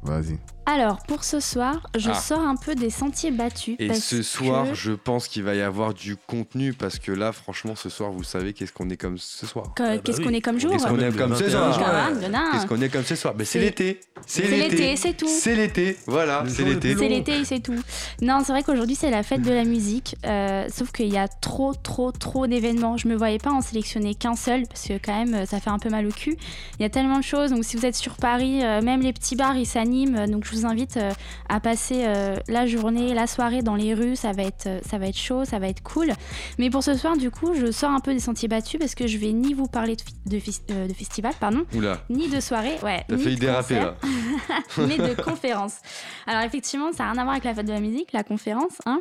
Vas-y. Alors, pour ce soir, je Ah. sors un peu des sentiers battus. Et parce ce soir, que- je pense qu'il va y avoir du contenu parce que là, franchement, ce soir, vous savez qu'est-ce qu'on est comme ce soir. que- bah Qu'est-ce oui. qu'on est comme jour Qu'est-ce qu'on est comme ce 21 soir Ah. Qu'est-ce qu'on est comme ce soir c'est l'été. C'est l'été, c'est tout. C'est l'été, voilà, c'est l'été. C'est l'été et c'est tout. Non, c'est vrai qu'aujourd'hui c'est la fête de la musique, euh, sauf qu'il y a trop, trop, trop d'événements. Je me voyais pas en sélectionner qu'un seul parce que quand même ça fait un peu mal au cul. Il y a tellement de choses. Donc si vous êtes sur Paris, euh, même les petits bars ils s'animent. Donc je vous invite euh, à passer euh, la journée, la soirée dans les rues. Ça va être, euh, ça va être chaud, ça va être cool. Mais pour ce soir, du coup, je sors un peu des sentiers battus parce que je vais ni vous parler de, festival, pardon, Oula, ni de soirée, ouais, t'as failli déraper là. <laughs> mais de conférence. Alors effectivement, ça n'a rien à voir avec la fête de la musique, la conférence. Hein.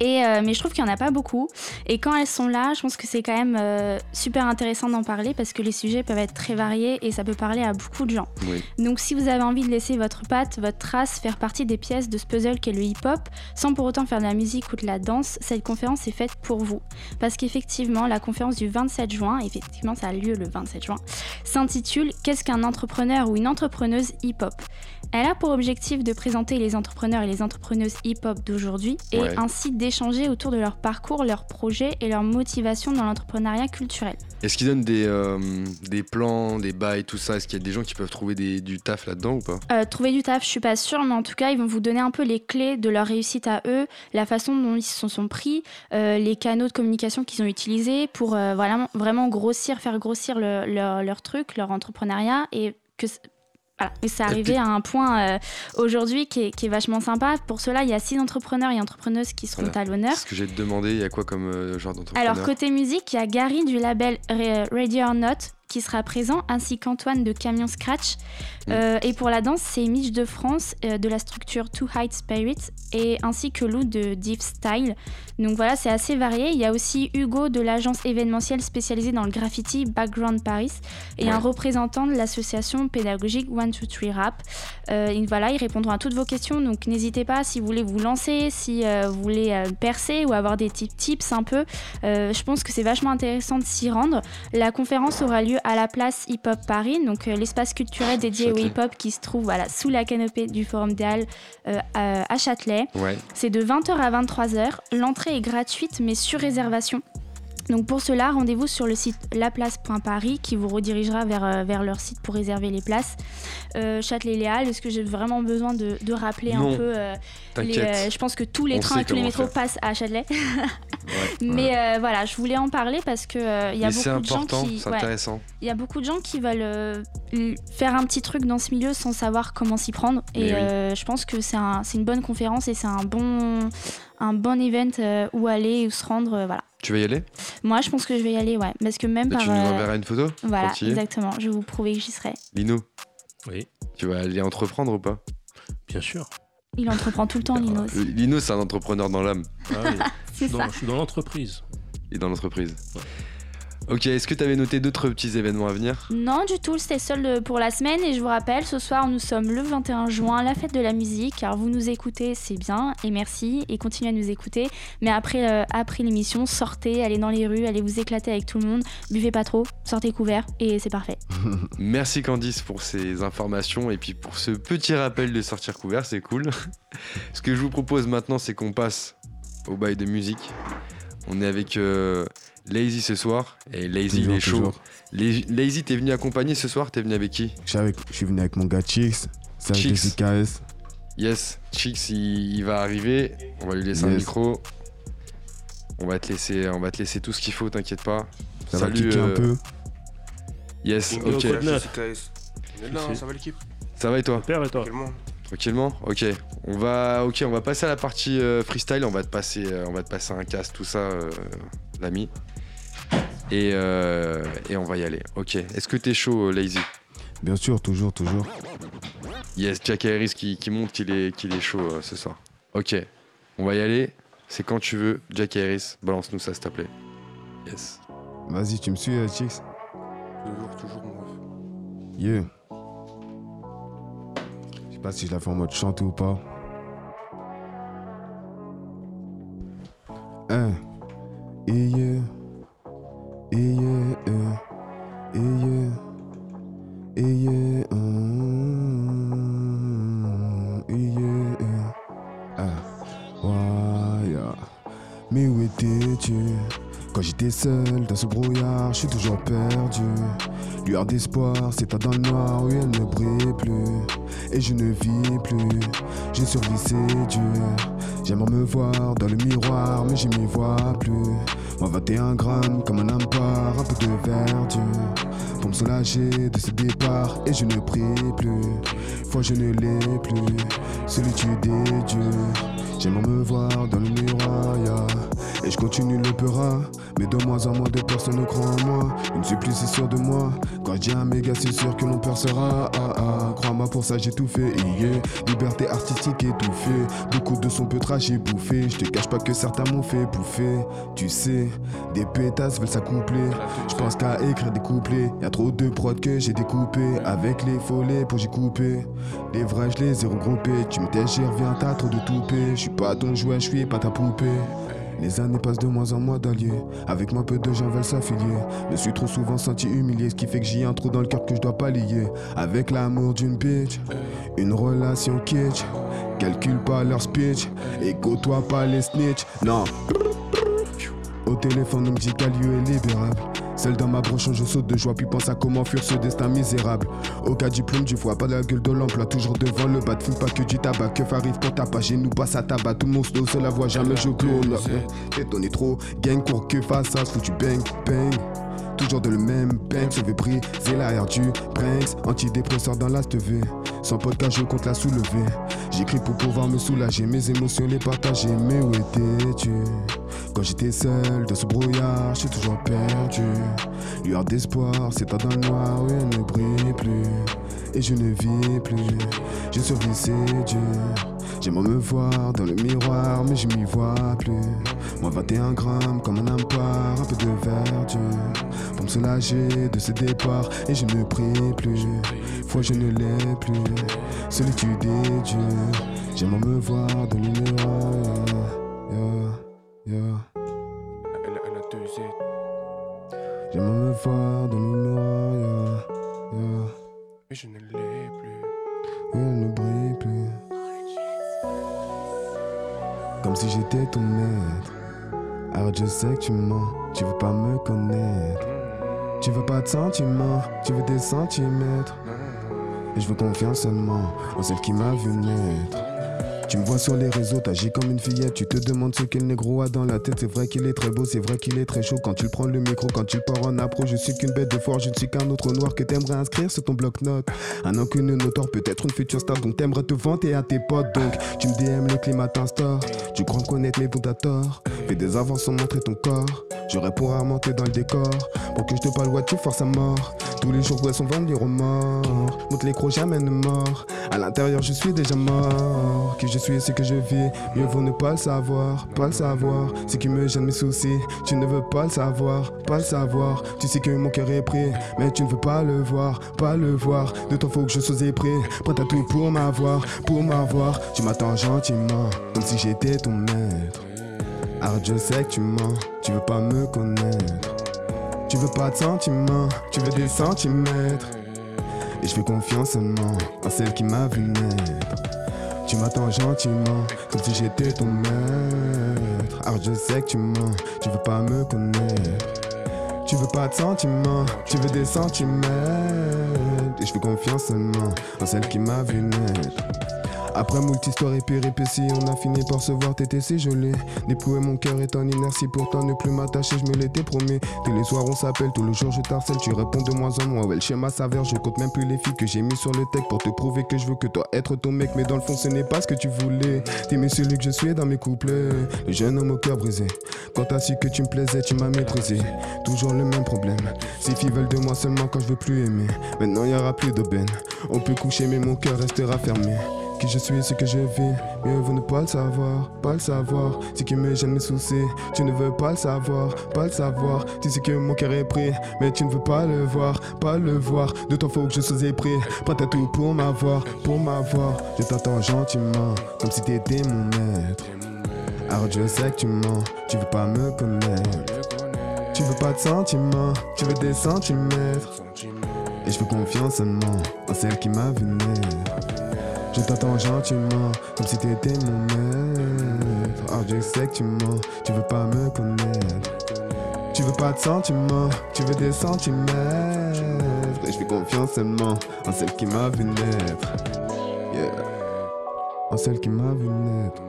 Et, euh, mais je trouve qu'il n'y en a pas beaucoup. Et quand elles sont là, je pense que c'est quand même euh, super intéressant d'en parler parce que les sujets peuvent être très variés et ça peut parler à beaucoup de gens. Oui. Donc si vous avez envie de laisser votre patte, votre trace, faire partie des pièces de ce puzzle qu'est le hip-hop, sans pour autant faire de la musique ou de la danse, cette conférence est faite pour vous. Parce qu'effectivement, la conférence du 27 juin, effectivement ça a lieu le 27 juin, s'intitule Qu'est-ce qu'un entrepreneur ou une entrepreneuse hip-hop? Elle a pour objectif de présenter les entrepreneurs et les entrepreneuses hip-hop d'aujourd'hui et Ouais. ainsi d'échanger autour de leur parcours, leurs projets et leur motivation dans l'entrepreneuriat culturel. Est-ce qu'ils donnent des, euh, des plans, des bails, tout ça? Est-ce qu'il y a des gens qui peuvent trouver des- du taf là-dedans ou pas? Euh, trouver du taf, je suis pas sûre, mais en tout cas, ils vont vous donner un peu les clés de leur réussite à eux, la façon dont ils se sont pris, euh, les canaux de communication qu'ils ont utilisés pour vraiment, grossir, faire grossir le- leur, leur truc, leur entrepreneuriat et que voilà. C'est arrivé à un point euh, aujourd'hui qui est, qui est vachement sympa. Pour cela, il y a six entrepreneurs et entrepreneuses qui seront Voilà. à l'honneur. Ce que j'ai demandé, il y a quoi comme euh, genre d'entrepreneur? Alors côté musique, il y a Gary du label Ra- Radio or Not qui sera présent, ainsi qu'Antoine de Camion Scratch. Euh, et pour la danse, c'est Mitch de France euh, de la structure Two Height Spirits et ainsi que Lou de Deep Style. Donc voilà, c'est assez varié. Il y a aussi Hugo de l'agence événementielle spécialisée dans le graffiti Background Paris et Ouais. un représentant de l'association pédagogique One Two Three Rap. Euh, et voilà, ils répondront à toutes vos questions. Donc n'hésitez pas si vous voulez vous lancer, si vous voulez percer ou avoir des tips, tips un peu. Je pense que c'est vachement intéressant de s'y rendre. La conférence aura lieu à la place Hip Hop Paris, donc euh, l'espace culturel dédié au hip hop qui se trouve voilà, sous la canopée du Forum des Halles euh, à, à Châtelet. Ouais. C'est de 20h à 23h. L'entrée est gratuite mais sur réservation. Donc pour cela, rendez-vous sur le site laplace.paris qui vous redirigera vers, euh, vers leur site pour réserver les places. Euh, Châtelet-Léal, est-ce que j'ai vraiment besoin de, de rappeler Non, un peu euh, les, euh, Je pense que tous les On trains et tous les métros faire. passent à Châtelet. Ouais. <laughs> Mais voilà, je voulais en parler parce que il y a Mais beaucoup de gens qui, c'est ouais, intéressant. il y a beaucoup de gens qui veulent faire un petit truc dans ce milieu sans savoir comment s'y prendre. Mais Et oui. je pense que c'est un- c'est une bonne conférence et c'est un bon, un bon event euh, où aller, où se rendre. euh, voilà. Tu vas y aller? Moi, je pense que je vais y aller, ouais. Parce que même Et par. Tu nous euh, enverras une photo voilà, exactement. Je vais vous prouver que j'y serai. Lino, Oui, tu vas aller entreprendre ou pas? Bien sûr. Il entreprend tout le temps, Lino. aussi. Lino, c'est un entrepreneur dans l'âme Ah oui, <laughs> C'est suis ça. dans, je suis dans l'entreprise. et dans l'entreprise. Ok, est-ce que tu avais noté d'autres petits événements à venir? Non, du tout, c'était seul euh, pour la semaine. Et je vous rappelle, ce soir, nous sommes le 21 juin, la fête de la musique. Alors, vous nous écoutez, c'est bien, et merci, et continuez à nous écouter. Mais après, euh, après l'émission, sortez, allez dans les rues, allez vous éclater avec tout le monde. Buvez pas trop, sortez couvert, et c'est parfait. <laughs> <laughs> Merci Candice pour ces informations et puis pour ce petit rappel de sortir couvert, c'est cool. <laughs> ce que je vous propose maintenant, c'est qu'on passe au bail de musique. On est avec euh, Lazy ce soir et Lazy il est chaud. Lazy, t'es venu accompagner ce soir T'es venu avec qui? Je suis, avec- je suis venu avec mon gars Chix. DCKS. Yes, Chix il, il va arriver. On va lui laisser un micro. On va te laisser, on va te laisser tout ce qu'il faut, t'inquiète pas. Ça va Salut, kicker euh, un peu. Yes, ok. ça va l'équipe? Ça va et toi? Père et toi? Tranquillement. Ok. On va, ok, on va passer à la partie euh, freestyle. On va te passer, euh, on va te passer un casque, tout ça, euh, l'ami. Et, euh, et on va y aller. Ok. Est-ce que t'es chaud, Lazy? Bien sûr, toujours, toujours. Yes, Jack Harris qui, qui montre qu'il est, qu'il est chaud euh, ce soir. Ok. On va y aller. C'est quand tu veux. Jack Harris, balance-nous ça, s'il te plaît. Yes. Vas-y, tu me suis, Chix Toujours, toujours, mon ref. Yeah. Sais pas si je la fais en mode chanter ou pas. Hein. Et yeah. Et yeah. euh. Et yeah. Et yeah. Ouais, yeah. Mais où étais-tu? Quand j'étais seul dans ce brouillard, je suis toujours perdu. Lueur d'espoir, c'est dans le noir, oui, elle ne brille plus. Et je ne vis plus, je survis, c'est dur. J'aimerais me voir dans le miroir, mais je m'y vois plus. Moi, 21 grammes, comme un ampar, un peu de verdure. Pour me soulager de ce départ, et je ne prie plus. Foi, je ne l'ai plus. Solitude est dure. J'aimerais me voir dans le miroir. Et je continue le peura. Mais de moins en moins de personnes ne croient en moi. Une supplice est sûre de moi. Quand je dis un méga, c'est sûr que l'on percera. Ah ah, crois-moi, pour ça j'ai tout fait. Yeah. Liberté artistique étouffée. Beaucoup de sons peu j'ai bouffé. Je te cache pas que certains m'ont fait bouffer. Tu sais, des pétasses veulent s'accoupler. Je pense qu'à écrire des couplets. Y a trop de prods que j'ai découpé. Avec les follets pour j'ai coupé. Les vrais, je les ai regroupés. Tu me j'y reviens, t'as trop de toupé. Je suis pas ton jouet, je suis pas ta poupée. Les années passent de moins en moins d'alliés. Avec moi, peu de gens veulent s'affilier. Me suis trop souvent senti humilié, ce qui fait que j'ai un trou dans le cœur que je dois pas lier. Avec l'amour d'une bitch, une relation kitsch. Calcule pas leur speech, et toi pas les snitch. Non. Au téléphone, on me dit est libérable. Celle dans ma broche, je saute de joie, puis pense à comment fuir ce destin misérable. Au cas du plume, du foie, pas de la gueule de l'emploi, toujours devant le bas, fume pas que du tabac. Que arrive pour ta page, nous passe à tabac, tout mon slow, la voix, jamais je clone. T'es trop, gang, court que face à foutu bang, bang. Toujours de le même bang, sauvé c'est l'air du Brinks, antidépresseur dans la TV. Sans podcast, je compte la soulever. J'écris pour pouvoir me soulager, mes émotions les partager. Mais où étais-tu? Quand j'étais seul dans ce brouillard, j'ai toujours perdu. Lueur d'espoir, c'est pas dans le noir, rien ne brille plus. Et je ne vis plus, je survis, c'est dur. J'aimerais me voir dans le miroir, mais je m'y vois plus. Moi 21 grammes comme un impar, un peu de verdure. Pour me soulager de ce départ, et je ne prie plus. Foi, je ne l'ai plus. Solitude est dure. J'aimerais me voir dans le miroir. Elle, elle a deux. J'aimerais me voir dans le noir, yeah. yeah. Mais je ne l'ai plus. Elle ne brille plus. Comme si j'étais ton maître. Alors je sais que tu mens, tu veux pas me connaître. Tu veux pas de sentiments, tu veux des centimètres. Et je veux confiance seulement en celle qui m'a vu naître. Tu me vois sur les réseaux, t'agis comme une fillette. Tu te demandes ce qu'elle négro a dans la tête. C'est vrai qu'il est très beau, c'est vrai qu'il est très chaud. Quand tu prends le micro, quand tu pars en appro, je suis qu'une bête de foire. Je ne suis qu'un autre noir que t'aimerais inscrire sur ton bloc-notes. Un an qu'une notoire, peut-être une future star. Donc t'aimerais te vanter à tes potes. Donc tu me DM, le climat t'instaure. Tu crois connaître mes bons tort. Fais des avances sans montrer ton corps. Je réponds à monter dans le décor. Pour que je te parle, ouais, tu forces à mort. Tous les jours, sont vendus remords. Monte les crocs, mort. À l'intérieur, je suis déjà mort. Qui je suis, ce que je vis. Mieux vaut ne pas le savoir, pas le savoir. Ce qui me gêne mes soucis, tu ne veux pas le savoir, pas le savoir. Tu sais que mon cœur est pris, mais tu ne veux pas le voir, pas le voir. De ton faut que je sois épris. Prête à tout pour m'avoir, pour m'avoir. Tu m'attends gentiment, comme si j'étais ton maître. Alors je sais que tu mens, tu veux pas me connaître. Tu veux pas de sentiments, tu veux des centimètres. Et je fais confiance seulement à celle qui m'a vu naître. Tu m'attends gentiment, comme si j'étais ton maître. Alors je sais que tu mens, tu veux pas me connaître. Tu veux pas de sentiments, tu veux des centimètres. Et je fais confiance seulement à celle qui m'a vu naître. Après moult histoires et péripéties, on a fini par se voir, t'étais si joli. Dépouiller mon cœur est en inertie, pourtant ne plus m'attacher, je me l'étais promis. Tous les soirs on s'appelle, tous les jours je t'harcèle, tu réponds de moins en moins. Ouais, le schéma s'avère, je compte même plus les filles que j'ai mis sur le tech pour te prouver que je veux que toi être ton mec, mais dans le fond ce n'est pas ce que tu voulais. T'aimais celui que je suis dans mes couplets, le jeune homme au cœur brisé. Quand t'as su que tu me plaisais, tu m'as maîtrisé. Toujours le même problème. Ces filles veulent de moi seulement quand je veux plus aimer. Maintenant y aura plus d'aubaine. On peut coucher, mais mon cœur restera fermé. Qui je suis, ce que je vis, mieux vaut ne pas le savoir, pas le savoir. Ce qui me gêne mes soucis, tu ne veux pas le savoir, pas le savoir. Tu sais que mon cœur est pris, mais tu ne veux pas le voir, pas le voir. De ton faut que je sois épris, prête à tout pour m'avoir, pour m'avoir. Je t'attends gentiment, comme si t'étais mon maître. Alors je sais que tu mens, tu veux pas me connaître. Tu veux pas de sentiments, tu veux des centimètres. Et je veux confiance seulement en celle qui m'a vu. Je t'attends gentiment, comme si t'étais mon maître. Ah, je sais que tu mens, tu veux pas me connaître. Tu veux pas de sentiments, tu veux des centimètres. Et je fais confiance seulement en celle qui m'a vu naître. Yeah. En celle qui m'a vu naître.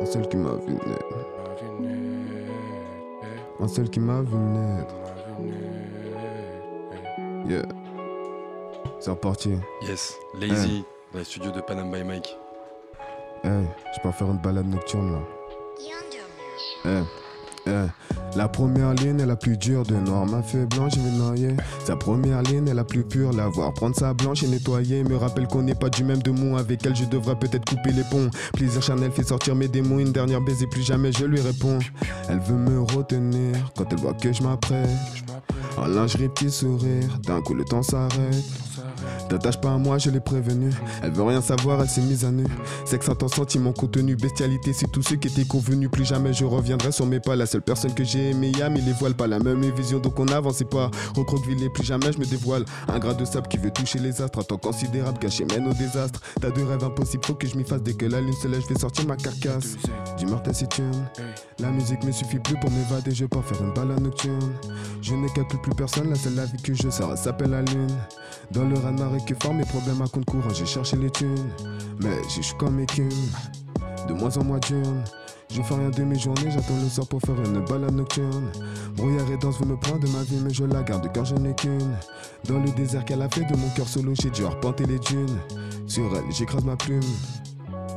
En celle qui m'a vu naître. En celle qui m'a vu naître. Yeah. C'est reparti. Yes, Lazy, dans les studios de Panam by Mike. Hey, je peux faire une balade nocturne là. Eh, eh. La première ligne est la plus dure de noir m'a fait blanche, je vais noyer. Sa première ligne est la plus pure, la voir prendre sa blanche et nettoyer. Me rappelle qu'on n'est pas du même de mou, avec elle je devrais peut-être couper les ponts. Plaisir Chanel fait sortir mes démons, une dernière baiser, plus jamais je lui réponds. Elle veut me retenir quand elle voit que je m'apprête. En lingerie, petit sourire, d'un coup le temps s'arrête. T'attaches pas à moi, je l'ai prévenu. Elle veut rien savoir, elle s'est mise à nu. Sexe intense, sentiment contenu, bestialité, c'est tout ce qui était convenu. Plus jamais je reviendrai sur mes pas. Seule personne que j'ai aimée, y'a mis les voiles, pas la même vision, donc on n'avançait pas. Recroquevillé, plus jamais je me dévoile. Un gras de sable qui veut toucher les astres, un temps considérable gâché mène au désastre. T'as deux rêves impossibles, faut que je m'y fasse dès que la lune se lève, je vais sortir ma carcasse. Du meurtre taciturne, la musique me suffit plus pour m'évader, je pars faire une balade nocturne. Je ne calcule plus personne, la seule la vie que je elle s'appelle la lune. Dans le raz de marée que forment mes problèmes à compte courant, j'ai cherché les thunes. Mais je suis comme écume, de moins en moins diurne. Je fais rien de mes journées, j'attends le soir pour faire une balade nocturne. Brouillard et danse veut me prendre de ma vie, mais je la garde car je n'ai qu'une. Dans le désert qu'elle a fait de mon cœur solo, j'ai dû arpenter les dunes. Sur elle, j'écrase ma plume.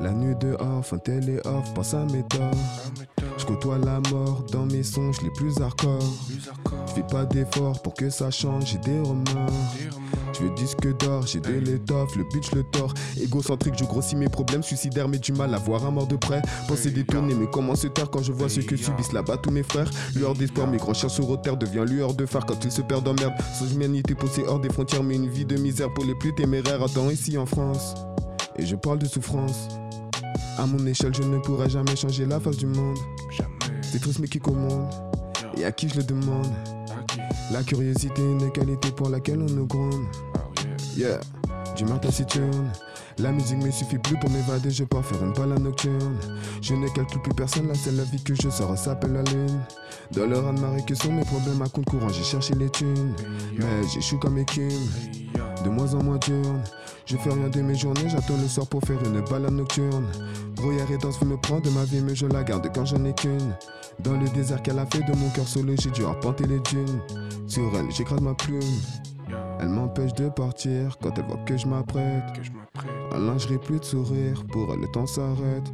La nuit dehors, fin télé off, pense à mes torts. Je côtoie la mort dans mes songes les plus hardcore. Je fais pas d'efforts pour que ça change, j'ai des remords. Je veux disque d'or, j'ai de l'étoffe, le bitch le tort. Égocentrique, je grossis mes problèmes, suicidaires, mais du mal à voir un mort de près. Penser détourner, mais comment se taire quand je vois ce que subissent là-bas tous mes frères? Lueur d'espoir, mes grands chiens sur terre devient lueur de phare quand ils se perdent en merde. Sans humanité poussée hors des frontières, mais une vie de misère pour les plus téméraires. Attends, ici en France. Et je parle de souffrance. À mon échelle, je ne pourrai jamais changer la face du monde. C'est triste, mais qui commande Et à qui je le demande? La curiosité est une qualité pour laquelle on nous gronde. Yeah, du matin taciturne. La musique me suffit plus pour m'évader, je pars faire une balade nocturne. Je ne calcule plus personne, la seule vie que je sors s'appelle la lune. Dans le raz de marée que sont mes problèmes? À compte courant, j'ai cherché les thunes. Mais j'échoue comme écume, de moins en moins diurne. Je fais rien de mes journées, j'attends le soir pour faire une balade nocturne. Brouillard et danse me prendre de ma vie, mais je la garde quand j'en ai qu'une. Dans le désert qu'elle a fait de mon cœur solo, j'ai dû arpenter les dunes. Sur elle, j'écrase ma plume. Elle m'empêche de partir quand elle voit que je m'apprête. En lingerie, plus de sourire, pour elle le temps s'arrête.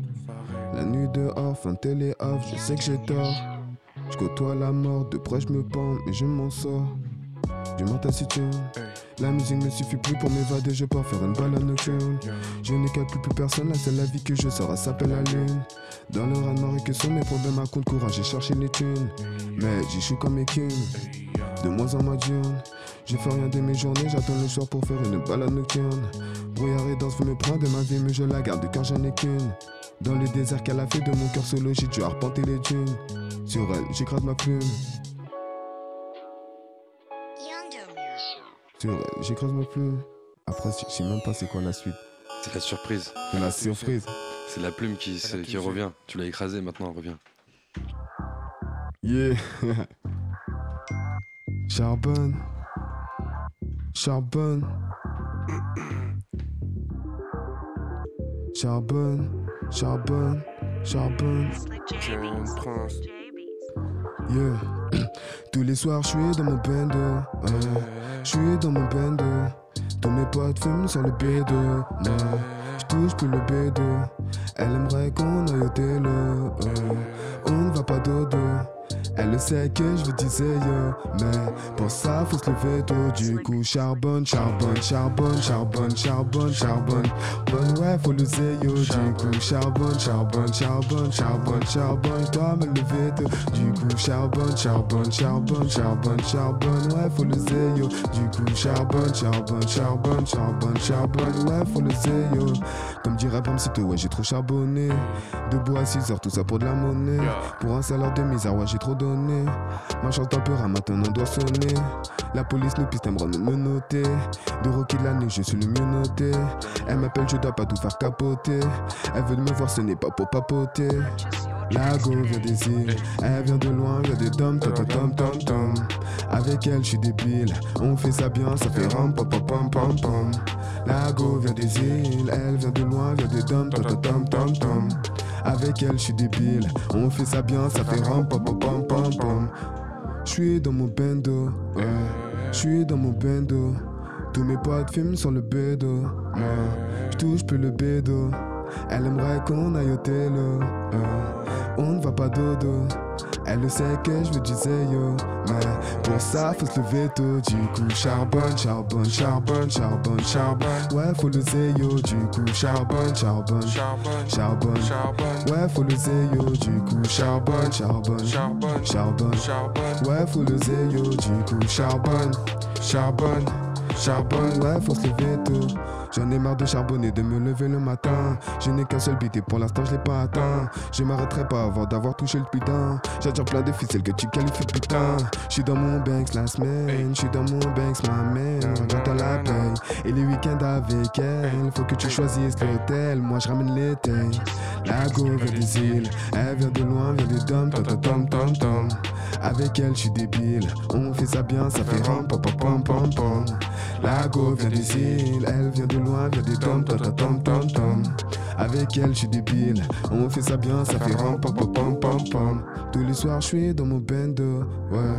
La nuit dehors, fin télé off, je sais que j'ai tort. Je côtoie la mort, de près je me pends, mais je m'en sors. Du mental taciturne. La musique me suffit plus pour m'évader, je pars faire une balade nocturne. Je ne calcule plus personne, la seule la vie que je sors, elle s'appelle la lune. Dans le raz que sont mes problèmes à compte courant, j'ai cherché les thunes. Mais j'échoue comme écume, de moins en moins diurne. Je fais rien de mes journées, j'attends le soir pour faire une balade nocturne. Brouillard et danse me prendre de ma vie, mais je la garde car j'en ai qu'une. Dans le désert qu'elle a fait de mon cœur solo, j'ai dû arpenter les dunes. Sur elle, j'écrase ma plume. J'écrase ma plume. Après, je sais même pas c'est quoi la suite. C'est la surprise. C'est la surprise. C'est la plume qui, revient. Tu l'as écrasé, maintenant elle revient. Yeah. <laughs> Charbonne. Charbonne. Charbonne. Charbonne. Charbonne. Prince. Yeah. Tous les soirs, je suis dans mon bando. Ouais. Je suis dans mon bando. Tous mes potes fument sur le bédo. Ouais. Je touche plus le bédo. Elle aimerait qu'on aille au télo. Ouais. On ne va pas dodo. Elle le sait que je lui disais yo. Mais pour ça, faut se lever tôt. Du coup, charbonne, charbonne, charbonne, charbonne, charbonne, charbonne. Bonne ouais, faut le yo. Du coup, charbonne, charbonne, charbonne, charbonne, charbonne. Je dois me lever tôt. Du coup, charbonne, charbonne, charbonne, charbonne, charbonne. Ouais, faut le yo. Du coup, charbonne, charbonne, charbonne, charbonne, charbonne. Ouais, faut le yo. Comme dirait Bamsito, ouais, j'ai trop charbonné. Debout à 6 heures, tout ça pour de la monnaie. Pour un salaire de misère, ouais, j'ai trop donné. Ma chance peu maintenant doit sonner. La police nous piste, aimerait me noter. De Rocky de l'année, je suis le mieux noté. Elle m'appelle, je dois pas tout faire capoter. Elle veut me voir, ce n'est pas pour papoter. La go vient des îles, elle vient de loin, vient des tom tom tom. Avec elle, je suis débile, on fait ça bien, ça fait ram pam pam pam pam pam. La go vient des îles, elle vient de loin, vient des tom tom tom tom tom. Avec elle, je suis débile, on fait ça bien, ça fait ram pam pam pam pam. Je suis dans mon bendo, ouais. Je suis dans mon bendo. Tous mes potes fument sur le bédo. Je touche plus le bédo. Elle aimerait qu'on aille au télo. euh. on ne va pas dodo. Elle le sait que je veux du zéyo. Mais pour ça, faut se lever tôt. Du coup, charbonne, charbonne, charbonne, charbonne, charbonne. Ouais, faut le zéyo. Du coup, charbonne, charbonne, charbonne. Ouais, faut le zéyo. Du coup, charbonne, charbonne, charbonne. Ouais, faut le zéyo. Du coup, charbonne, charbonne. Charbonne, ouais, faut se lever tôt. J'en ai marre de charbonner, de me lever le matin. Je n'ai qu'un seul but et pour l'instant je l'ai pas atteint. Je m'arrêterai pas avant d'avoir touché le putain. J'attire plein de ficelles que tu qualifies putain. Je suis dans mon Banks la semaine, je suis dans mon Banks ma man. J'entends la paye et les week-ends avec elle. Faut que tu choisisses l'hôtel, moi je ramène tailles. La go vient des îles, elle vient de loin, vient des tom tom tom tom tom. Avec elle je suis débile, on fait ça bien, ça fait ram pom pom pom pom pom. La go vient des îles, elle vient de vient des tom. Avec elle, je suis débile. On fait ça bien, ça fait ram pam pam pam pam. Tous les soirs, je suis dans mon bendo. Ouais,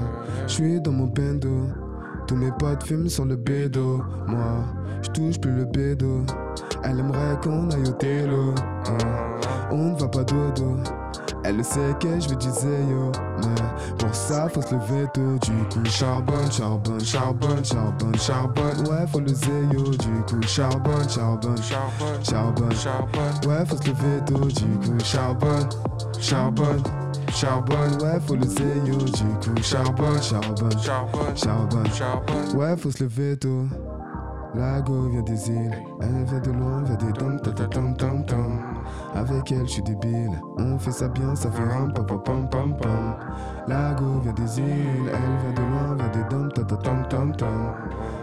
je suis dans mon bendo. Tous mes potes fument sur le bédo. Moi, je touche plus le bédo. Elle aimerait qu'on aille au télo. Hein. On ne va pas dodo. Elle sait que je veux du zéyo Mais pour ça faut se lever tôt. Du coup charbonne, charbonne, charbonne, charbonne, charbonne. Ouais faut le zéyo Du coup charbonne, charbonne, charbonne Ouais faut se lever tôt. Du coup charbonne, charbonne Charbonne, ouais, faut le zéyo, du coup, charbonne, charbonne, charbonne, ouais, faut se lever tôt. La go vient des îles, elle vient de loin, vient des dom tom tom tom tom. Avec elle, je suis débile, on fait ça bien, ça fait ram pam pam pam pam pam. La go vient des îles, elle vient de loin, vient des dom tom tom tom tom.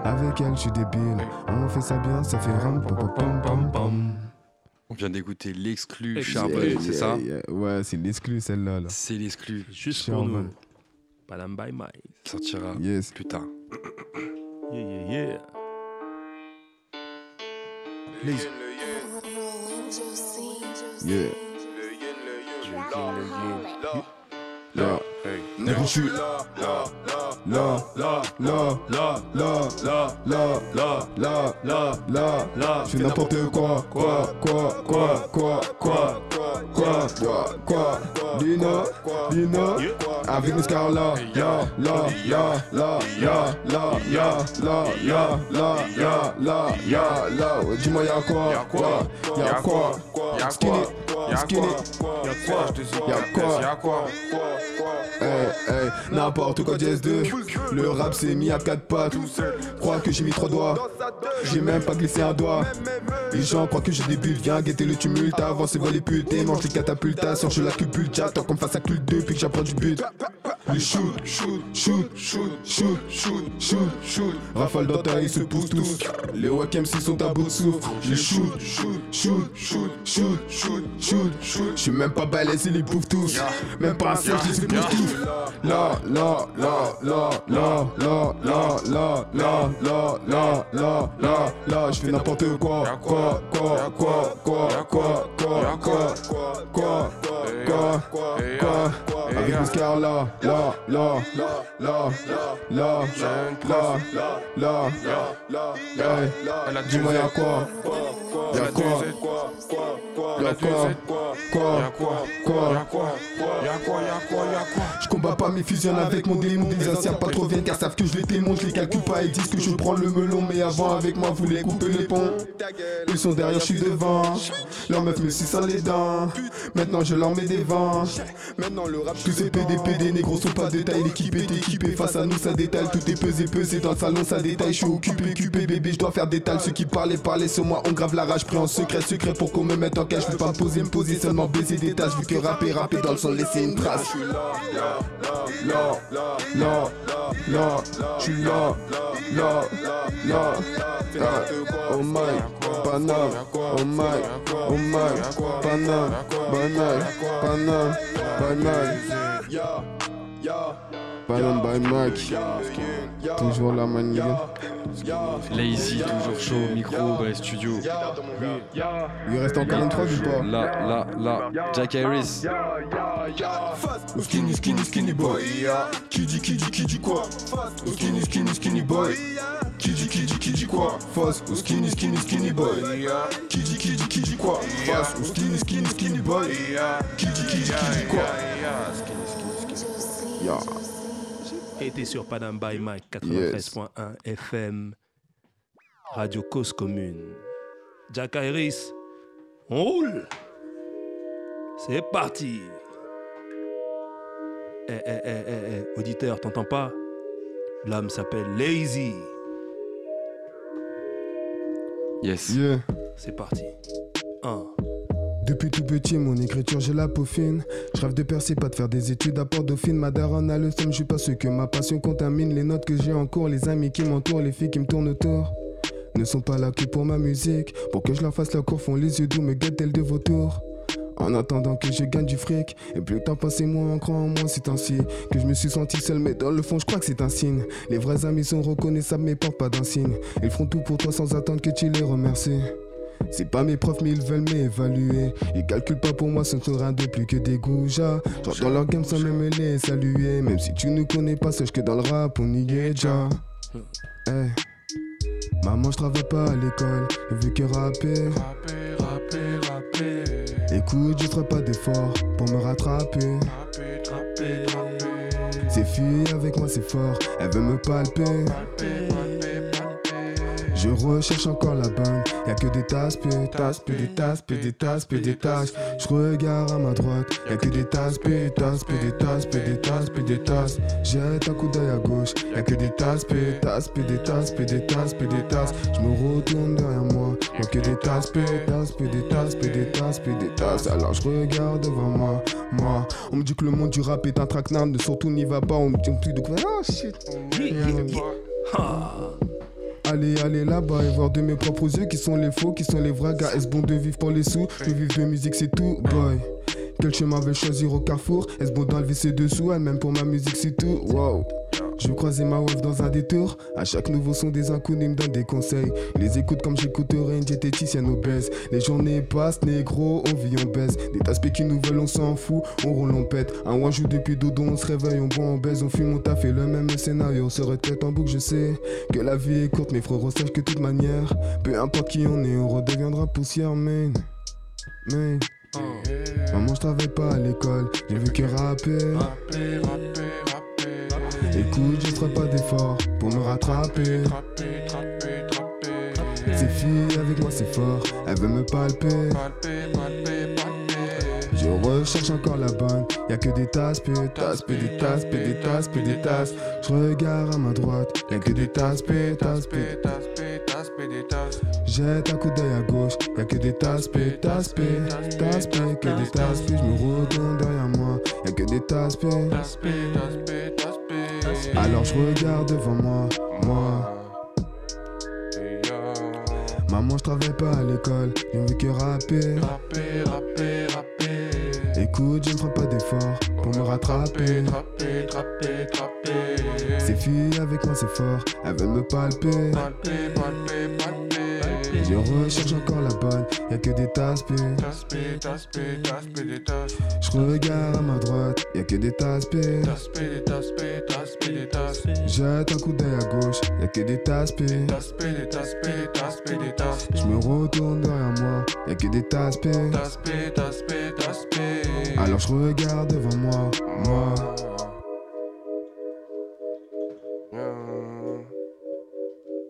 Avec elle, je suis débile, on fait ça bien, ça fait ram pam pam pam pam pam. On vient d'écouter l'exclu Yeah, Charbonne, Yeah, c'est ça yeah. Ouais, c'est l'exclu celle-là. Là. C'est l'exclu. Juste pour nous. Madame by Mike. Sortira Yes. plus tard. Yeah, yeah, yeah. Please. Yeah. Yeah. Négro, je suis là, là, là, là, là, là, là, là, là, là, là, là, là. Je fais n'importe quoi, quoi, quoi, quoi, quoi, quoi, quoi, quoi, quoi. Lina, Lina, avec scars là, ya, là, ya, là, ya, là, ya, là, ya, là, ya, là, ya, là. Ouais, Dis-moi y'a quoi, quoi, y'a quoi, skinny, skinny, y'a quoi, y'a quoi. N'importe quoi jazz 2 Le rap s'est mis à quatre pattes Crois que j'ai mis trois doigts J'ai même pas glissé un doigt Les gens croient que j'ai des bulles Viens guetter le tumulte Avance et les putes Et mange les catapultations Je la cupule J'attends qu'on fasse à cul depuis que j'apprends du but Le shoot, shoot, shoot, shoot, shoot, shoot, shoot, shoot Rafale dans ils se poussent tous Les Wack MC sont à bout de souffle Je shoot, shoot, shoot, shoot, shoot, shoot, shoot, shoot Je suis même pas balèze ils les bouffent tous Même pas un cerf je les épouse tous Là, là, là, là, là, là, là, là, là, là, là, là, là, là Je fais n'importe quoi, quoi, quoi, quoi, quoi, quoi, quoi, quoi, quoi, quoi, quoi Avec mes scars là, là, là, là, là, là, là, là, là, là, Dis-moi y'a quoi Y'a quoi Y'a quoi Quoi Quoi je combats pas mes fusionnes avec mon démon. Des anciens pas trop viennent car savent que je les démonte Je les calcule pas. Et disent que je prends le melon Mais avant avec moi vous les coupez les ponts. Ils sont derrière, je suis devant. Leur meuf me suce les dents. Maintenant je leur mets des vents Maintenant le rap Tous ces PD, PD, négros sont pas de taille. L'équipe est équipée, face à nous ça détale. Tout est pesé, pesé dans le salon ça détaille. Je suis occupé, occupé bébé, je dois faire des tales. Ceux qui parlaient, parlaient sur moi, on grave la rage. Pris en secret, secret pour qu'on me mette en cache Je veux pas me poser, me poser, seulement baiser des tâches Vu que rapper, rapper dans le son, laisser une trace là, là, là, je suis là, là, là, là, oh my, banane, oh my, oh my, banane, banane, banane, banane, banane by Mike, toujours la manière. Lazy, toujours chaud, micro dans les studios. Il reste encore une phrase ou pas? Là, là, là, Jack Harris. Skinny, skinny, skinny boy. Qui dit, qui dit, qui dit quoi? Skinny, skinny, skinny boy. Qui dit, qui dit, qui dit quoi? Face au skinny, skinny, skinny boy. Qui dit, qui dit, qui dit quoi? Passe au skinny, skinny, skinny boy. Qui dit, qui dit, qui dit quoi? Ya. Et t'es sur Panam by Mike 93.1 FM, Radio Cause Commune. Jack Iris, on roule. C'est parti. Eh, eh, eh, eh, eh, auditeur, t'entends pas? L'homme s'appelle Lazy. Yes. Yeah. C'est parti. 1. Depuis tout petit, mon écriture, j'ai la peau fine. Je rêve de percer, pas de faire des études à Port Dauphine. Ma daronne a le seum, je suis pas sûr que ma passion contamine les notes que j'ai en cours. Les amis qui m'entourent, les filles qui me tournent autour. Ne sont pas là que pour ma musique. Pour que je leur fasse leur cours, font les yeux doux, me guettent tel de vautour. En attendant que je gagne du fric, et plus le temps passe et moins on croit en moi, c'est ainsi que je me suis senti seul, mais dans le fond, je crois que c'est un signe. Les vrais amis sont reconnaissables, mais portent pas d'insigne. Ils feront tout pour toi sans attendre que tu les remercies. C'est pas mes profs, mais ils veulent m'évaluer. Ils calculent pas pour moi, ce ne rien de plus que des goujats. Genre dans leur game sans même les saluer. Même si tu ne connais pas, sache que dans le rap, on y est déjà. Eh. Maman, je travaille pas à l'école, veux que rapper. Rapper, rapper. Écoute, je ferai pas d'effort pour me rattraper. Rapper, rapper. Ces filles avec moi, c'est fort, elles veulent me palper. Je recherche encore la bonne, y'a que des tasses, peu, tasses, peu, des tasses, des tasses, des tasses. Je regarde à ma droite, y'a que des tasses, peu, tasses, peu, des tasses, des tasses, des tasses. Jette un coup d'œil à gauche, y'a que des tasses, peu, tasses, peu, des tasses, des tasses, des tasses. Je me retourne derrière moi, y'a que des tasses, peu, tasses, peu, des tasses, des tasses, des tasses. Alors je regarde devant moi, moi. On me dit que le monde du rap est un traquenard, mais surtout n'y va pas, on me dit plus de quoi. Oh shit. Allez, allez là-bas et voir de mes propres yeux qui sont les faux, qui sont les vrais gars. Est-ce bon de vivre pour les sous? Je vivre de musique, c'est tout, boy. Quel chemin vais choisir au carrefour? Est-ce bon d'enlever ses dessous? Elle même pour ma musique, c'est tout, wow. Je croiser ma wave dans un détour. À chaque nouveau son, des inconnus me donnent des conseils. Ils les écoute comme j'écouterais une diététicienne obèse. Les journées passent, négro, on vit, on baise. Des aspects qui nous veulent, on s'en fout. On roule, on pète. Un one joue depuis dodo, on se réveille, on boit, on baise. On fume, on taffe et le même scénario. On se retraite en boucle, je sais que la vie est courte, mes frérots sachent que de toute manière, peu importe qui on est, on redeviendra poussière, man. Man. Maman, je travaille pas à l'école, j'ai vu que rapper. Rapper, rapper, rapper. Écoute, je ferai pas d'effort pour me rattraper. Ces filles avec moi, c'est fort, elles veulent me palper. Je recherche encore la bonne, y'a que des tasses, peu, tasses, des tasses, des tasses, des tasses. Je regarde à ma droite, y'a que des tasses, peu, tasses, peu. Tasses, des tasses. Jette un coup d'œil à gauche, y'a que des tasses, peu, tasses, peu, tasses, que des tasses. Je me retourne derrière moi, y'a que des. Tasses, tasses, tasses, Alors je regarde devant moi, moi. Maman, je travaille pas à l'école, j'ai envie que rapper. Rapper, rapper, rapper. Écoute, je ne ferai pas d'effort pour me rattraper. Trapper, trapper, trapper. Ces filles avec moi, c'est fort, elles veulent me palper. Palper, palper, palper. Je recherche encore la bonne, y'a que des. Tasses, tasses, tasses, des tasses. Je regarde à ma droite, y'a que des tasses, des tasses. Jette un coup d'œil à gauche, y'a que des tasses, des tasses. Je me retourne derrière moi, y'a que des tasses. Alors je regarde devant moi, moi.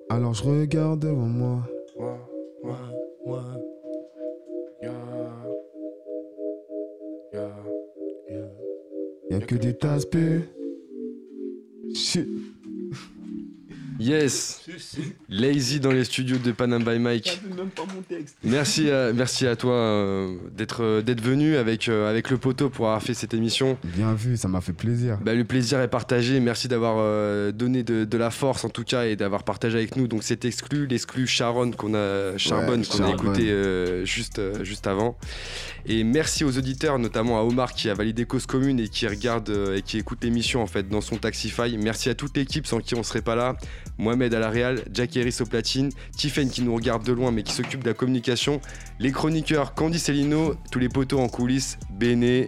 Alors je regarde devant moi. Ouais, ouais, yeah. Y'a que des tasses, peu. Shit. Yes. Lazy dans les studios de Panam by Mike. même pas mon texte. Merci à, merci à toi euh, d'être euh, d'être venu avec, euh, avec le poteau pour avoir fait cette émission. Bien vu, ça m'a fait plaisir. Bah, le plaisir est partagé. Merci d'avoir euh, donné de, de la force en tout cas et d'avoir partagé avec nous. Donc c'est exclu, l'exclu Charonne qu'on a Charbonne qu'on a écouté euh, juste juste avant. Et merci aux auditeurs, notamment à Omar qui a validé cause commune et qui regarde et qui écoute l'émission en fait dans son Taxify. Merci à toute l'équipe sans qui on serait pas là. Mohamed à la Real, Jack Harris au platine, Tiffen qui nous regarde de loin mais qui s'occupe de la communication, les chroniqueurs Candy Cellino, tous les poteaux en coulisses, Béné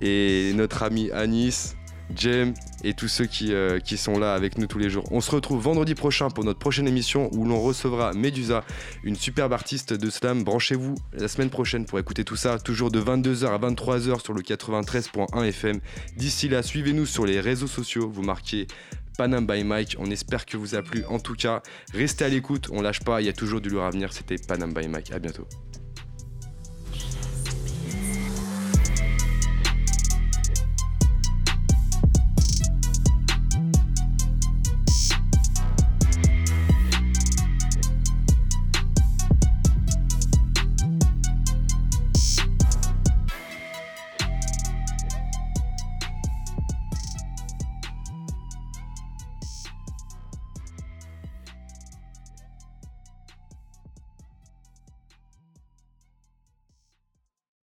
et notre ami Anis. Jem et tous ceux qui, euh, qui sont là avec nous tous les jours. On se retrouve vendredi prochain pour notre prochaine émission où l'on recevra Medusa, une superbe artiste de slam. Branchez-vous la semaine prochaine pour écouter tout ça, toujours de 22h à 23h sur le 93.1 FM. D'ici là, suivez-nous sur les réseaux sociaux, vous marquez Panam by Mike. On espère que vous a plu. En tout cas, restez à l'écoute, on lâche pas, il y a toujours du lourd à venir. C'était Panam by Mike. À bientôt.